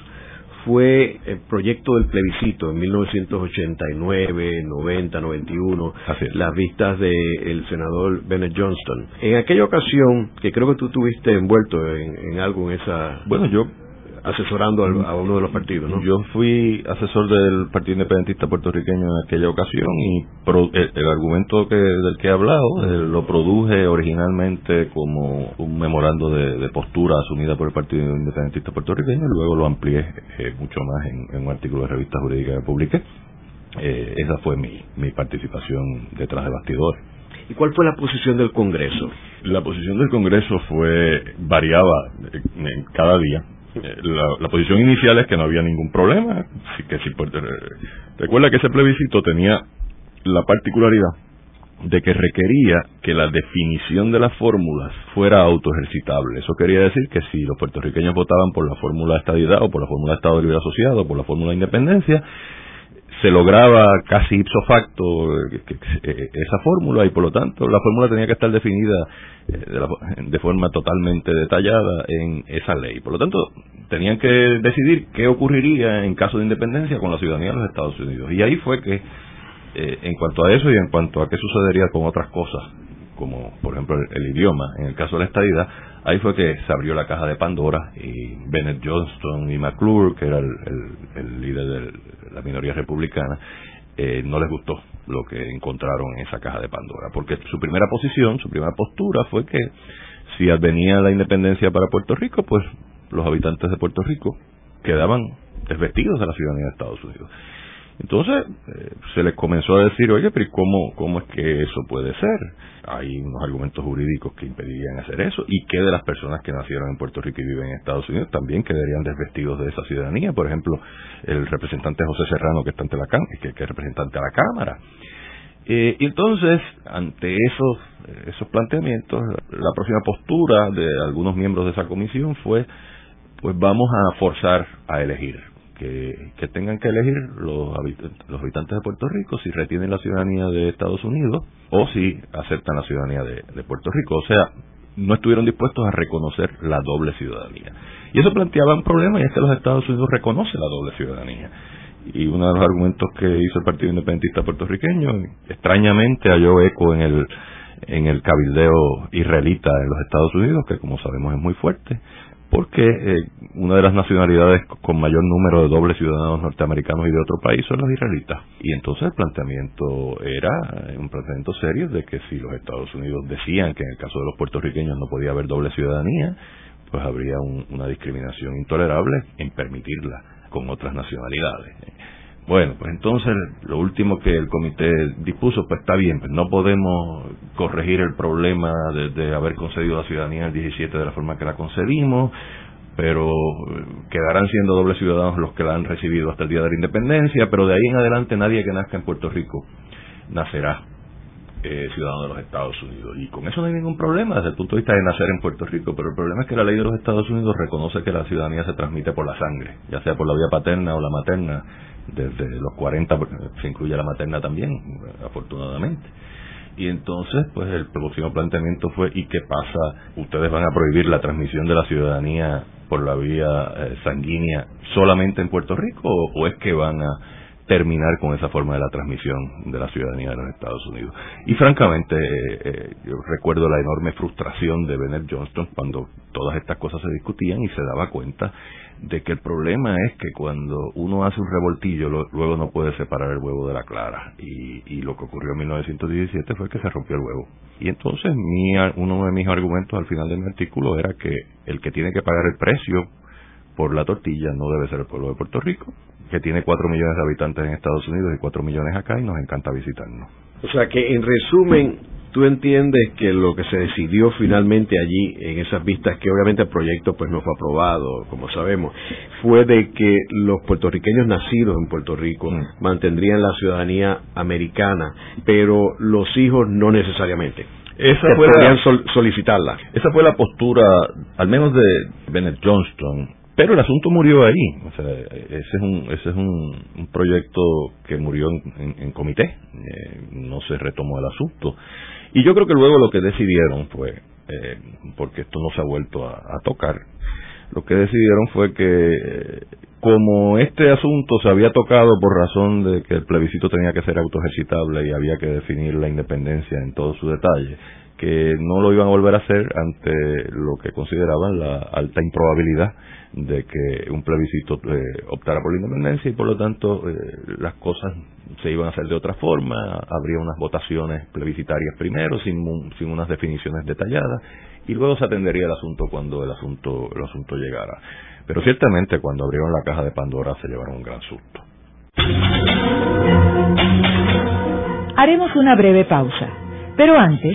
fue el proyecto del plebiscito en 1989, 90, 91, las vistas del senador Bennett Johnston. En aquella ocasión, que creo que tú estuviste envuelto en, en algo en esa... Bueno, yo asesorando a uno de los partidos, ¿no? Yo fui asesor del Partido Independentista puertorriqueño en aquella ocasión y el, argumento que, del que he hablado eh, lo produje originalmente como un memorando de, postura asumida por el Partido Independentista puertorriqueño y luego lo amplié eh, mucho más en, un artículo de revista jurídica que publiqué. Eh, esa fue mi, mi participación detrás de bastidores. ¿Y cuál fue la posición del Congreso? La posición del Congreso fue variaba en cada día. Eh, la, posición inicial es que no había ningún problema. que si, recuerda que ese plebiscito tenía la particularidad de que requería que la definición de las fórmulas fuera autoejercitable. Eso quería decir que si los puertorriqueños votaban por la fórmula de estadidad o por la fórmula de Estado Libre Asociado o por la fórmula de independencia, se lograba casi ipso facto eh, eh, esa fórmula y por lo tanto la fórmula tenía que estar definida eh, de, forma totalmente detallada en esa ley. Por lo tanto, tenían que decidir qué ocurriría en caso de independencia con la ciudadanía de los Estados Unidos. Y ahí fue que, en cuanto a eso y en cuanto a qué sucedería con otras cosas, como por ejemplo el, idioma, en el caso de la estadidad, ahí fue que se abrió la caja de Pandora y Bennett Johnston y McClure, que era el, líder de la minoría republicana, eh, no les gustó lo que encontraron en esa caja de Pandora, porque su primera posición, su primera postura fue que si advenía la independencia para Puerto Rico, pues los habitantes de Puerto Rico quedaban desvestidos de la ciudadanía de Estados Unidos. Entonces eh, se les comenzó a decir, oye, pero ¿cómo, ¿cómo es que eso puede ser? Hay unos argumentos jurídicos que impedirían hacer eso. ¿Y qué de las personas que nacieron en Puerto Rico y viven en Estados Unidos también quedarían desvestidos de esa ciudadanía? Por ejemplo, el representante José Serrano, que está ante la que, que es representante a la Cámara. Eh, entonces, ante esos, esos planteamientos, la próxima postura de algunos miembros de esa comisión fue, pues vamos a forzar a elegir, que, tengan que elegir los, los habitantes de Puerto Rico si retienen la ciudadanía de Estados Unidos o si aceptan la ciudadanía de, de Puerto Rico. O sea, no estuvieron dispuestos a reconocer la doble ciudadanía. Y eso planteaba un problema y es que los Estados Unidos reconocen la doble ciudadanía. Y uno de los argumentos que hizo el Partido Independentista puertorriqueño, extrañamente halló eco en el, en el cabildeo israelita en los Estados Unidos, que como sabemos es muy fuerte, porque eh, una de las nacionalidades con mayor número de dobles ciudadanos norteamericanos y de otro país son los israelitas. Y entonces el planteamiento era eh, un planteamiento serio de que si los Estados Unidos decían que en el caso de los puertorriqueños no podía haber doble ciudadanía, pues habría una discriminación intolerable en permitirla con otras nacionalidades. Bueno, pues entonces lo último que el comité dispuso, pues está bien, pues no podemos corregir el problema de, haber concedido la ciudadanía el 17 de la forma que la concedimos, pero quedarán siendo dobles ciudadanos los que la han recibido hasta el día de la independencia, pero de ahí en adelante nadie que nazca en Puerto Rico nacerá eh, ciudadano de los Estados Unidos. Y con eso no hay ningún problema desde el punto de vista de nacer en Puerto Rico, pero el problema es que la ley de los Estados Unidos reconoce que la ciudadanía se transmite por la sangre, ya sea por la vía paterna o la materna, desde los 40 se incluye la materna también, afortunadamente. Y entonces, pues el próximo planteamiento fue, ¿y qué pasa? ¿Ustedes van a prohibir la transmisión de la ciudadanía por la vía eh, sanguínea solamente en Puerto Rico o es que van a terminar con esa forma de la transmisión de la ciudadanía de los Estados Unidos. Y francamente, eh, eh, yo recuerdo la enorme frustración de Bennett Johnston cuando todas estas cosas se discutían y se daba cuenta de que el problema es que cuando uno hace un revoltillo luego no puede separar el huevo de la clara y, y, lo que ocurrió en 1917 fue que se rompió el huevo y entonces mi, uno de mis argumentos al final de mi artículo era que el que tiene que pagar el precio por la tortilla no debe ser el pueblo de Puerto Rico que tiene 4 millones de habitantes en Estados Unidos y 4 millones acá y nos encanta visitarnos. O sea que en resumen, tú entiendes que lo que se decidió finalmente allí en esas vistas, que obviamente el proyecto pues no fue aprobado, como sabemos, fue de que los puertorriqueños nacidos en Puerto Rico mm. mantendrían la ciudadanía americana, pero los hijos no necesariamente. Esa fue solicitarla. Esa fue la postura, al menos de Bennett Johnston, pero el asunto murió ahí. O sea, ese es un, ese es un, proyecto que murió en, comité. Eh, no se retomó el asunto. Y yo creo que luego lo que decidieron fue, eh, porque esto no se ha vuelto a, tocar, lo que decidieron fue que eh, como este asunto se había tocado por razón de que el plebiscito tenía que ser autoejercitable y había que definir la independencia en todo su detalle, que no lo iban a volver a hacer ante lo que consideraban la alta improbabilidad de que un plebiscito eh, optara por la independencia y por lo tanto eh, las cosas se iban a hacer de otra forma, habría unas votaciones plebiscitarias primero sin, sin unas definiciones detalladas y luego se atendería el asunto cuando el asunto el asunto llegara. Pero ciertamente cuando abrieron la caja de Pandora se llevaron un gran susto. Haremos una breve pausa, pero antes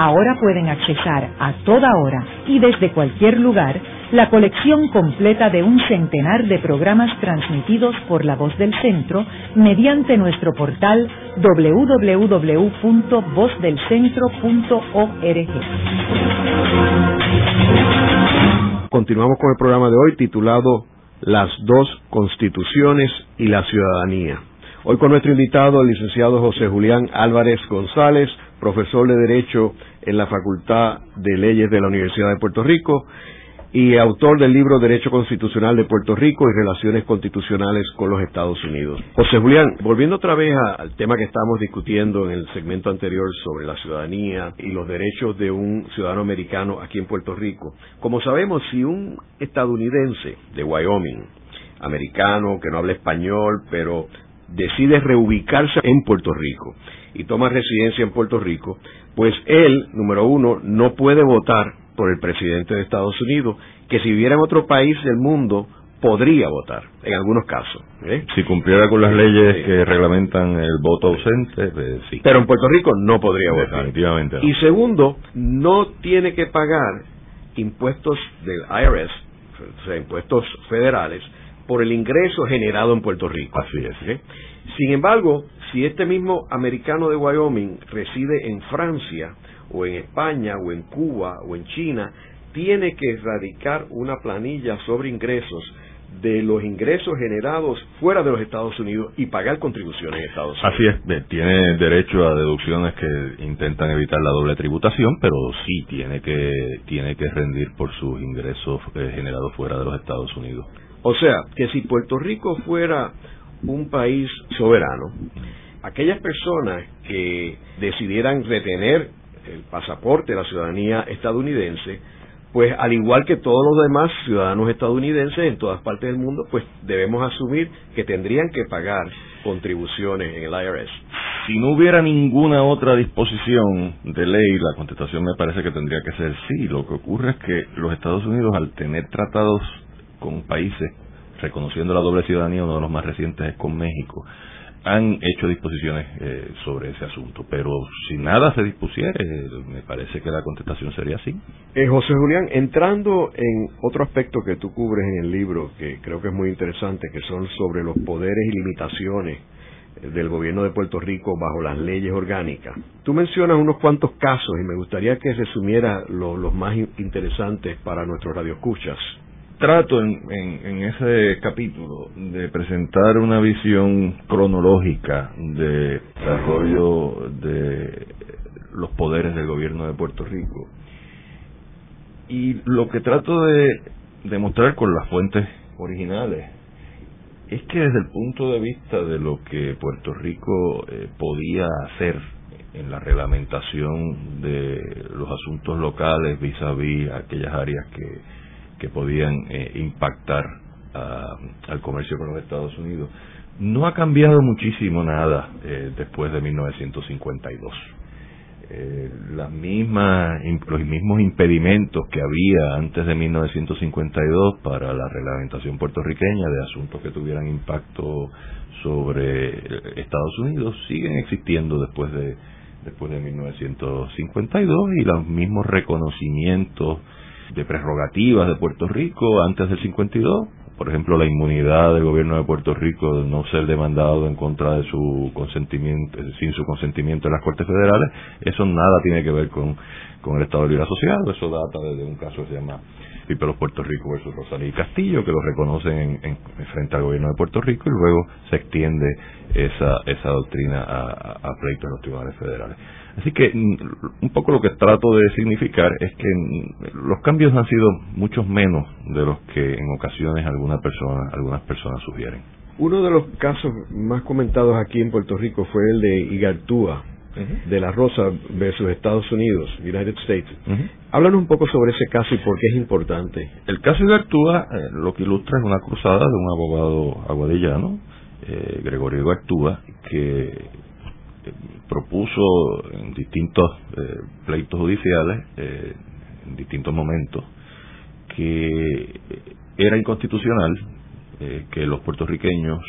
Ahora pueden accesar a toda hora y desde cualquier lugar la colección completa de un centenar de programas transmitidos por la voz del centro mediante nuestro portal www.vozdelcentro.org. Continuamos con el programa de hoy titulado Las dos constituciones y la ciudadanía. Hoy con nuestro invitado, el licenciado José Julián Álvarez González, profesor de Derecho en la Facultad de Leyes de la Universidad de Puerto Rico y autor del libro Derecho Constitucional de Puerto Rico y Relaciones Constitucionales con los Estados Unidos. José Julián, volviendo otra vez al tema que estábamos discutiendo en el segmento anterior sobre la ciudadanía y los derechos de un ciudadano americano aquí en Puerto Rico. Como sabemos, si un estadounidense de Wyoming, americano, que no habla español, pero decide reubicarse en Puerto Rico y toma residencia en Puerto Rico, pues él, número uno, no puede votar por el presidente de Estados Unidos, que si viviera en otro país del mundo podría votar, en algunos casos. ¿eh? Si cumpliera con las leyes que reglamentan el voto ausente, pues, sí. Pero en Puerto Rico no podría votar. Definitivamente. Y segundo, no tiene que pagar impuestos del IRS, o sea, impuestos federales, por el ingreso generado en Puerto Rico. Así es. ¿eh? Sin embargo, si este mismo americano de Wyoming reside en Francia, o en España, o en Cuba, o en China, tiene que erradicar una planilla sobre ingresos de los ingresos generados fuera de los Estados Unidos y pagar contribuciones en Estados Unidos. Así es, tiene derecho a deducciones que intentan evitar la doble tributación, pero sí tiene que tiene que rendir por sus ingresos eh, generados fuera de los Estados Unidos. O sea, que si Puerto Rico fuera un país soberano, aquellas personas que decidieran retener el pasaporte, la ciudadanía estadounidense, pues al igual que todos los demás ciudadanos estadounidenses en todas partes del mundo, pues debemos asumir que tendrían que pagar contribuciones en el IRS. Si no hubiera ninguna otra disposición de ley, la contestación me parece que tendría que ser sí. Lo que ocurre es que los Estados Unidos, al tener tratados con países reconociendo la doble ciudadanía, uno de los más recientes es con México, han hecho disposiciones eh, sobre ese asunto, pero si nada se dispusiere, me parece que la contestación sería así. Eh, José Julián, entrando en otro aspecto que tú cubres en el libro, que creo que es muy interesante, que son sobre los poderes y limitaciones eh, del gobierno de Puerto Rico bajo las leyes orgánicas. Tú mencionas unos cuantos casos y me gustaría que resumiera los más interesantes para nuestros radioescuchas trato en, ese capítulo de presentar una visión cronológica de desarrollo de los poderes del gobierno de Puerto Rico. Y lo que trato de demostrar con las fuentes originales es que desde el punto de vista de lo que Puerto Rico eh, podía hacer en la reglamentación de los asuntos locales vis a vis aquellas áreas que que podían eh, impactar al comercio con los Estados Unidos. No ha cambiado muchísimo nada eh, después de 1952. Eh, las mismas, los mismos impedimentos que había antes de 1952 para la reglamentación puertorriqueña de asuntos que tuvieran impacto sobre Estados Unidos siguen existiendo después de después de 1952 y los mismos reconocimientos de prerrogativas de Puerto Rico antes del 52, por ejemplo, la inmunidad del gobierno de Puerto Rico de no ser demandado en contra de su consentimiento, sin su consentimiento en las Cortes Federales, eso nada tiene que ver con, con el Estado Libre Asociado, eso data desde un caso que se llama Pipelos Puerto Rico versus Rosalía y Castillo, que lo reconocen en, frente al gobierno de Puerto Rico y luego se extiende esa, esa doctrina a, a pleitos en los tribunales federales. Así que mm, un poco lo que trato de significar es que mm, los cambios han sido muchos menos de los que en ocasiones algunas personas, algunas personas sugieren. Uno de los casos más comentados aquí en Puerto Rico fue el de Igartúa, de la Rosa versus Estados Unidos, United States. Háblanos un poco sobre ese caso y por qué es importante. El caso de Igartúa eh, lo que ilustra es una cruzada de un abogado aguadillano, eh, Gregorio Igartúa, que propuso en distintos eh, pleitos judiciales, eh, en distintos momentos, que era inconstitucional eh, que los puertorriqueños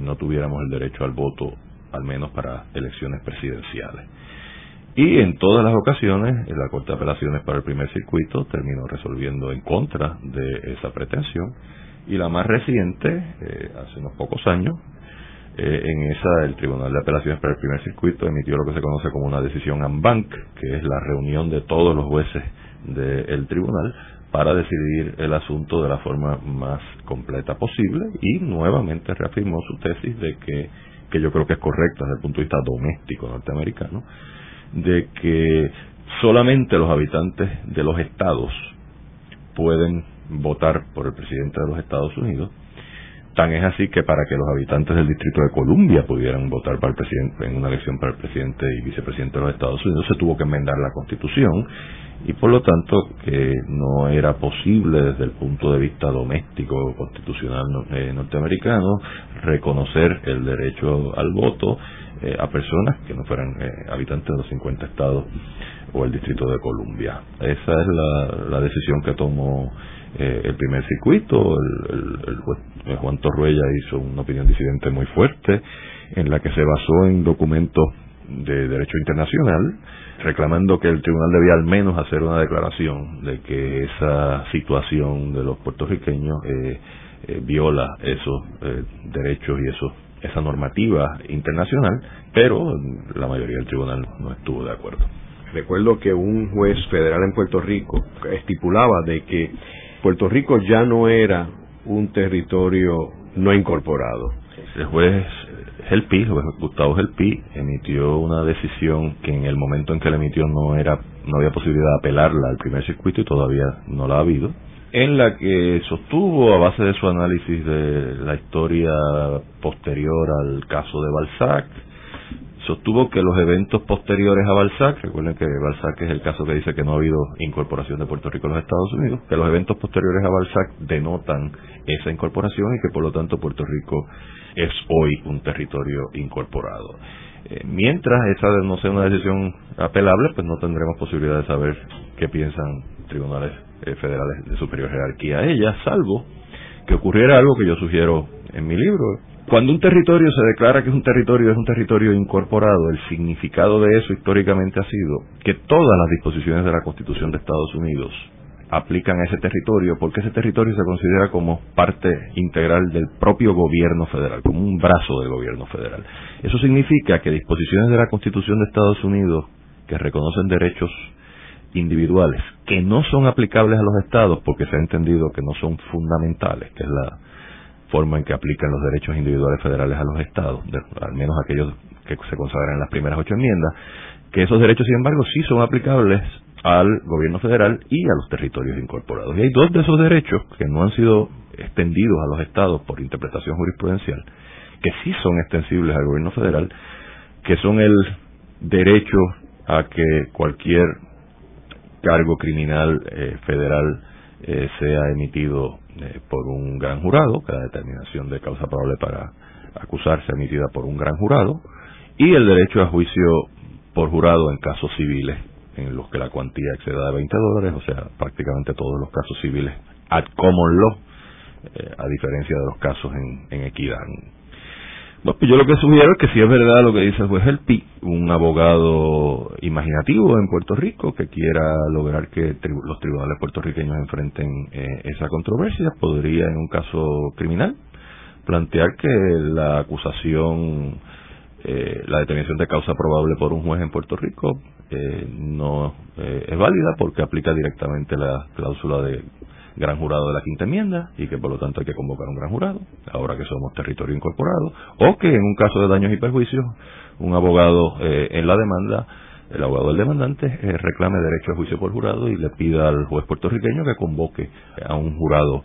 no tuviéramos el derecho al voto, al menos para elecciones presidenciales. Y en todas las ocasiones, la Corte de Apelaciones para el primer circuito terminó resolviendo en contra de esa pretensión. Y la más reciente, hace unos pocos años, eh, en esa, el Tribunal de Apelaciones para el Primer Circuito emitió lo que se conoce como una decisión en bank, que es la reunión de todos los jueces del tribunal para decidir el asunto de la forma más completa posible. Y nuevamente reafirmó su tesis de que, que yo creo que es correcta desde el punto de vista doméstico norteamericano, de que solamente los habitantes de los estados pueden votar por el presidente de los Estados Unidos Tan es así que para que los habitantes del Distrito de Columbia pudieran votar para el presidente en una elección para el presidente y vicepresidente de los Estados Unidos se tuvo que enmendar la Constitución y por lo tanto que no era posible desde el punto de vista doméstico constitucional eh, norteamericano reconocer el derecho al voto eh, a personas que no fueran eh, habitantes de los 50 estados o el Distrito de Columbia. Esa es la, decisión que tomó el primer circuito. El, el, Juan Torruella hizo una opinión disidente muy fuerte en la que se basó en documentos de derecho internacional reclamando que el tribunal debía al menos hacer una declaración de que esa situación de los puertorriqueños eh, eh, viola esos eh, derechos y eso esa normativa internacional, pero la mayoría del tribunal no estuvo de acuerdo. Recuerdo que un juez federal en Puerto Rico estipulaba de que Puerto Rico ya no era un territorio no incorporado. El juez Gustavo Gelpi, emitió una decisión que en el momento en que la emitió no era no había posibilidad de apelarla al primer circuito y todavía no la ha habido, en la que sostuvo a base de su análisis de la historia posterior al caso de Balzac, sostuvo que los eventos posteriores a Balzac, recuerden que Balzac es el caso que dice que no ha habido incorporación de Puerto Rico a los Estados Unidos, que los eventos posteriores a Balzac denotan esa incorporación y que por lo tanto Puerto Rico es hoy un territorio incorporado. Eh, mientras esa no sea una decisión apelable, pues no tendremos posibilidad de saber qué piensan tribunales eh, federales de superior jerarquía a ella, salvo que ocurriera algo que yo sugiero en mi libro. Cuando un territorio se declara que es un territorio, es un territorio incorporado, el significado de eso históricamente ha sido que todas las disposiciones de la Constitución de Estados Unidos aplican a ese territorio porque ese territorio se considera como parte integral del propio gobierno federal, como un brazo del gobierno federal. Eso significa que disposiciones de la Constitución de Estados Unidos que reconocen derechos individuales que no son aplicables a los estados porque se ha entendido que no son fundamentales, que es la forma en que aplican los derechos individuales federales a los estados, al menos aquellos que se consagran en las primeras ocho enmiendas, que esos derechos, sin embargo, sí son aplicables al gobierno federal y a los territorios incorporados. Y hay dos de esos derechos que no han sido extendidos a los estados por interpretación jurisprudencial, que sí son extensibles al gobierno federal, que son el derecho a que cualquier cargo criminal eh, federal eh, sea emitido eh, por un gran jurado, que la determinación de causa probable para acusar sea emitida por un gran jurado, y el derecho a juicio por jurado en casos civiles en los que la cuantía exceda de 20 dólares, o sea, prácticamente todos los casos civiles ad common law, eh, a diferencia de los casos en, equidad. Pues yo lo que sugiero es que si es verdad lo que dice el juez El Pi, un abogado imaginativo en Puerto Rico que quiera lograr que los tribunales puertorriqueños enfrenten eh, esa controversia, podría en un caso criminal plantear que la acusación, eh, la determinación de causa probable por un juez en Puerto Rico eh, no eh, es válida porque aplica directamente la cláusula de gran jurado de la quinta enmienda y que por lo tanto hay que convocar un gran jurado, ahora que somos territorio incorporado, o que en un caso de daños y perjuicios, un abogado eh, en la demanda, el abogado del demandante, reclame derecho a juicio por jurado y le pida al juez puertorriqueño que convoque a un jurado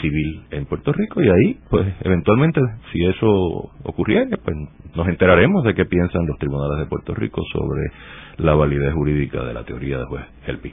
civil en Puerto Rico y ahí, pues eventualmente, si eso ocurriera, pues nos enteraremos de qué piensan los tribunales de Puerto Rico sobre la validez jurídica de la teoría de juez Helpi.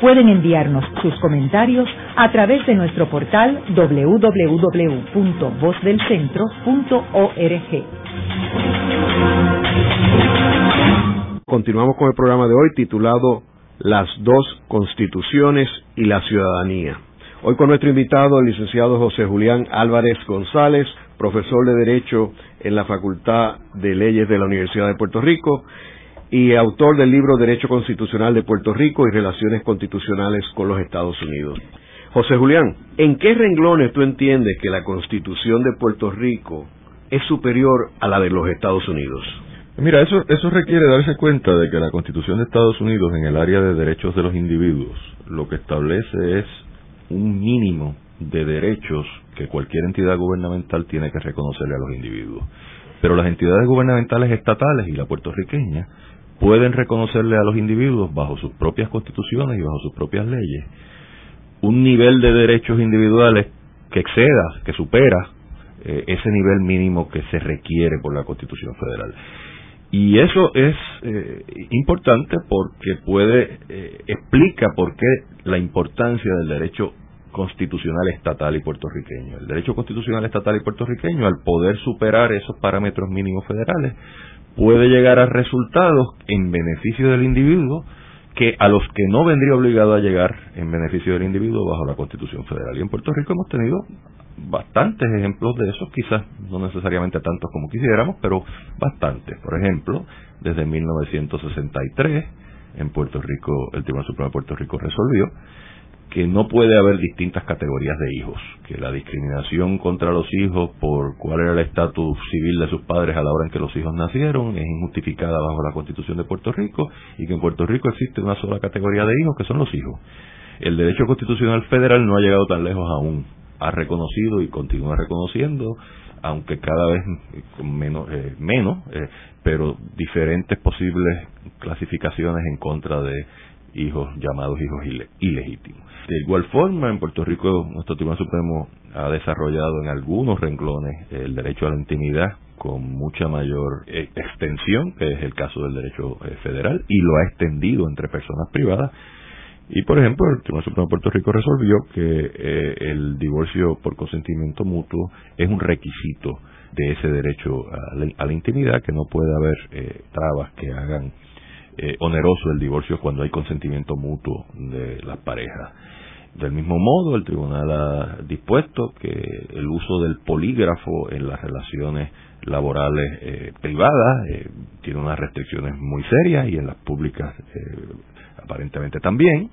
Pueden enviarnos sus comentarios a través de nuestro portal www.vozdelcentro.org. Continuamos con el programa de hoy titulado Las dos constituciones y la ciudadanía. Hoy con nuestro invitado, el licenciado José Julián Álvarez González, profesor de Derecho en la Facultad de Leyes de la Universidad de Puerto Rico y autor del libro Derecho Constitucional de Puerto Rico y Relaciones Constitucionales con los Estados Unidos. José Julián, ¿en qué renglones tú entiendes que la Constitución de Puerto Rico es superior a la de los Estados Unidos? Mira, eso, eso requiere darse cuenta de que la Constitución de Estados Unidos en el área de derechos de los individuos lo que establece es un mínimo de derechos que cualquier entidad gubernamental tiene que reconocerle a los individuos. Pero las entidades gubernamentales estatales y la puertorriqueña pueden reconocerle a los individuos bajo sus propias constituciones y bajo sus propias leyes un nivel de derechos individuales que exceda, que supera eh, ese nivel mínimo que se requiere por la Constitución Federal. Y eso es eh, importante porque puede, eh, explica por qué la importancia del derecho constitucional estatal y puertorriqueño. El derecho constitucional estatal y puertorriqueño, al poder superar esos parámetros mínimos federales, puede llegar a resultados en beneficio del individuo que a los que no vendría obligado a llegar en beneficio del individuo bajo la Constitución Federal. Y en Puerto Rico hemos tenido bastantes ejemplos de eso, quizás no necesariamente tantos como quisiéramos, pero bastantes. Por ejemplo, desde 1963 en Puerto Rico, el Tribunal Supremo de Puerto Rico resolvió que no puede haber distintas categorías de hijos, que la discriminación contra los hijos por cuál era el estatus civil de sus padres a la hora en que los hijos nacieron es injustificada bajo la Constitución de Puerto Rico y que en Puerto Rico existe una sola categoría de hijos que son los hijos. El derecho constitucional federal no ha llegado tan lejos aún, ha reconocido y continúa reconociendo, aunque cada vez menos, eh, menos eh, pero diferentes posibles clasificaciones en contra de hijos llamados hijos ilegítimos. De igual forma, en Puerto Rico, nuestro Tribunal Supremo ha desarrollado en algunos renglones el derecho a la intimidad con mucha mayor eh, extensión, que es el caso del derecho eh, federal, y lo ha extendido entre personas privadas. Y, por ejemplo, el Tribunal Supremo de Puerto Rico resolvió que eh, el divorcio por consentimiento mutuo es un requisito de ese derecho a la, intimidad, que no puede haber trabas que hagan oneroso el divorcio cuando hay consentimiento mutuo de las parejas. Del mismo modo, el tribunal ha dispuesto que el uso del polígrafo en las relaciones laborales eh, privadas eh, tiene unas restricciones muy serias y en las públicas eh, aparentemente también.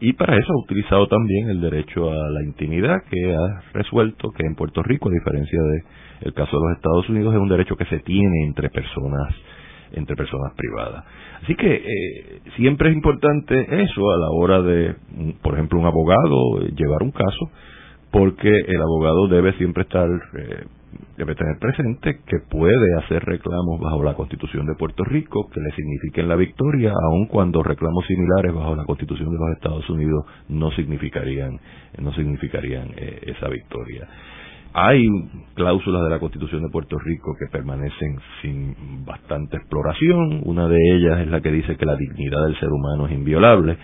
Y para eso ha utilizado también el derecho a la intimidad que ha resuelto que en Puerto Rico, a diferencia de el caso de los Estados Unidos, es un derecho que se tiene entre personas entre personas privadas. Así que eh, siempre es importante eso a la hora de, por ejemplo, un abogado eh, llevar un caso, porque el abogado debe siempre estar, eh, debe tener presente que puede hacer reclamos bajo la Constitución de Puerto Rico que le signifiquen la victoria, aun cuando reclamos similares bajo la Constitución de los Estados Unidos no significarían, no significarían esa victoria. Hay cláusulas de la Constitución de Puerto Rico que permanecen sin bastante exploración. Una de ellas es la que dice que la dignidad del ser humano es inviolable.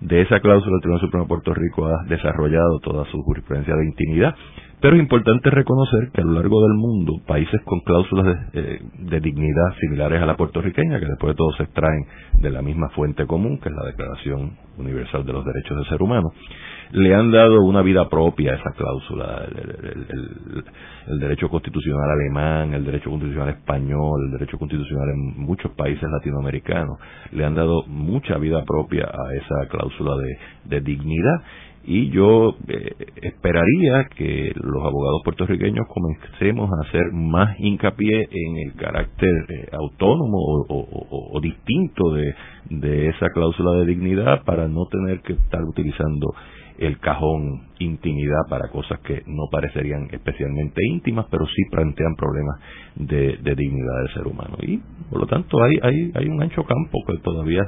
De esa cláusula el Tribunal Supremo de Puerto Rico ha desarrollado toda su jurisprudencia de intimidad. Pero es importante reconocer que a lo largo del mundo, países con cláusulas de, eh, de, dignidad similares a la puertorriqueña, que después de todo se extraen de la misma fuente común, que es la Declaración Universal de los Derechos del Ser Humano, le han dado una vida propia a esa cláusula. El, derecho constitucional alemán, el derecho constitucional español, el derecho constitucional en muchos países latinoamericanos, le han dado mucha vida propia a esa cláusula de, dignidad y yo eh, esperaría que los abogados puertorriqueños comencemos a hacer más hincapié en el carácter eh, autónomo o, distinto de, de, esa cláusula de dignidad para no tener que estar utilizando el cajón intimidad para cosas que no parecerían especialmente íntimas, pero sí plantean problemas de, dignidad del ser humano. Y por lo tanto hay, hay, hay un ancho campo que todavía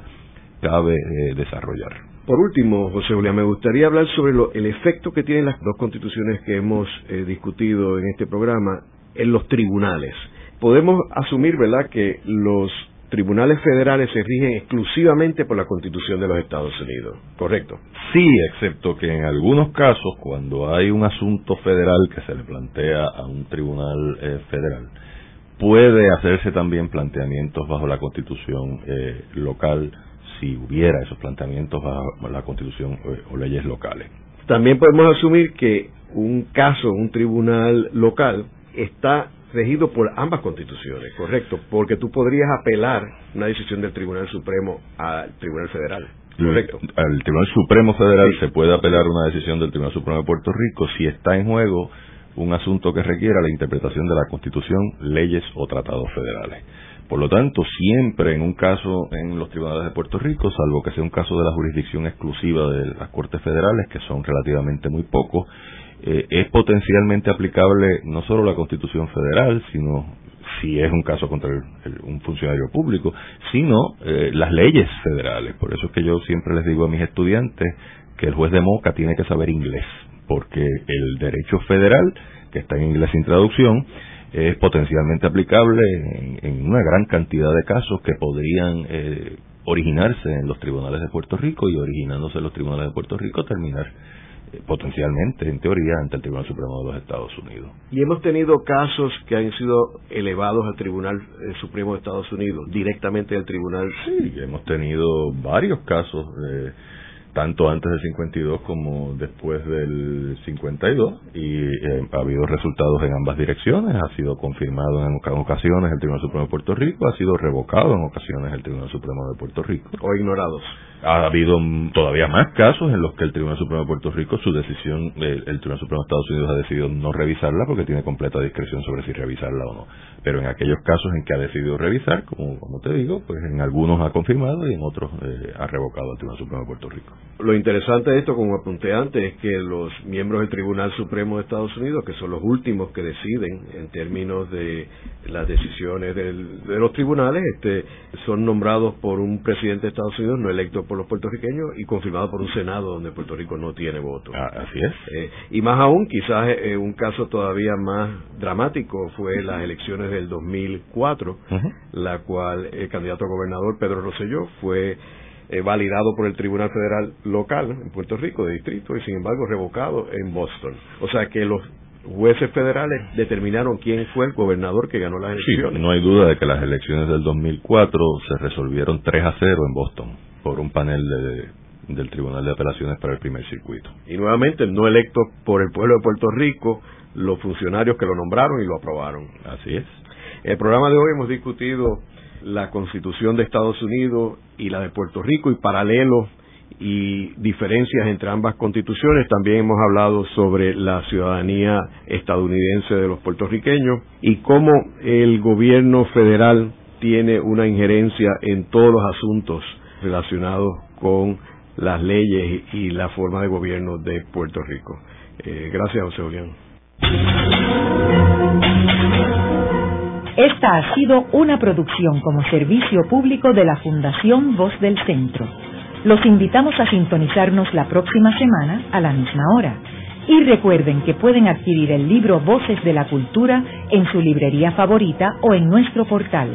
cabe eh, desarrollar. Por último, José Julián, me gustaría hablar sobre el efecto que tienen las dos constituciones que hemos eh, discutido en este programa en los tribunales. Podemos asumir, ¿verdad?, que los tribunales federales se rigen exclusivamente por la Constitución de los Estados Unidos, ¿correcto? Sí, excepto que en algunos casos, cuando hay un asunto federal que se le plantea a un tribunal eh, federal, puede hacerse también planteamientos bajo la Constitución eh, local si hubiera esos planteamientos bajo la Constitución eh, o leyes locales. También podemos asumir que un caso, un tribunal local, está regido por ambas constituciones, correcto, porque tú podrías apelar una decisión del Tribunal Supremo al Tribunal Federal. Correcto. Al Tribunal Supremo Federal se puede apelar una decisión del Tribunal Supremo de Puerto Rico si está en juego un asunto que requiera la interpretación de la Constitución, leyes o tratados federales. Por lo tanto, siempre en un caso en los tribunales de Puerto Rico, salvo que sea un caso de la jurisdicción exclusiva de las Cortes Federales, que son relativamente muy pocos, eh, es potencialmente aplicable no solo la Constitución Federal, sino si es un caso contra un funcionario público, sino eh, las leyes federales. Por eso es que yo siempre les digo a mis estudiantes que el juez de Moca tiene que saber inglés, porque el derecho federal, que está en inglés sin traducción, es potencialmente aplicable en, una gran cantidad de casos que podrían eh, originarse en los tribunales de Puerto Rico y originándose en los tribunales de Puerto Rico terminar potencialmente, en teoría, ante el Tribunal Supremo de los Estados Unidos. Y hemos tenido casos que han sido elevados al Tribunal eh, Supremo de Estados Unidos, directamente del Tribunal. Sí, hemos tenido varios casos. Eh, tanto antes del 52 como después del 52 y eh, ha habido resultados en ambas direcciones, ha sido confirmado en ocasiones el Tribunal Supremo de Puerto Rico, ha sido revocado en ocasiones el Tribunal Supremo de Puerto Rico. O ignorados. Ha habido todavía más casos en los que el Tribunal Supremo de Puerto Rico, su decisión, el, el Tribunal Supremo de Estados Unidos ha decidido no revisarla porque tiene completa discreción sobre si revisarla o no. Pero en aquellos casos en que ha decidido revisar, como, como te digo, pues en algunos ha confirmado y en otros eh, ha revocado el Tribunal Supremo de Puerto Rico. Lo interesante de esto, como apunté antes, es que los miembros del Tribunal Supremo de Estados Unidos, que son los últimos que deciden en términos de las decisiones de los tribunales, este, son nombrados por un presidente de Estados Unidos no electo por los puertorriqueños y confirmados por un Senado donde Puerto Rico no tiene voto. Ah, así es. Eh, y más aún, quizás eh, un caso todavía más dramático fue las elecciones del 2004, la cual el candidato a gobernador Pedro Rosselló fue eh, validado por el Tribunal Federal local en Puerto Rico, de distrito, y sin embargo revocado en Boston. O sea que los jueces federales determinaron quién fue el gobernador que ganó las elecciones. Sí, no hay duda de que las elecciones del 2004 se resolvieron 3 a 0 en Boston por un panel de, del Tribunal de Apelaciones para el primer circuito. Y nuevamente no electo por el pueblo de Puerto Rico, los funcionarios que lo nombraron y lo aprobaron. Así es. En el programa de hoy hemos discutido la constitución de Estados Unidos y la de Puerto Rico y paralelos y diferencias entre ambas constituciones. También hemos hablado sobre la ciudadanía estadounidense de los puertorriqueños y cómo el gobierno federal tiene una injerencia en todos los asuntos relacionados con las leyes y la forma de gobierno de Puerto Rico. Eh, gracias, José Julián. Esta ha sido una producción como servicio público de la Fundación Voz del Centro. Los invitamos a sintonizarnos la próxima semana a la misma hora. Y recuerden que pueden adquirir el libro Voces de la Cultura en su librería favorita o en nuestro portal.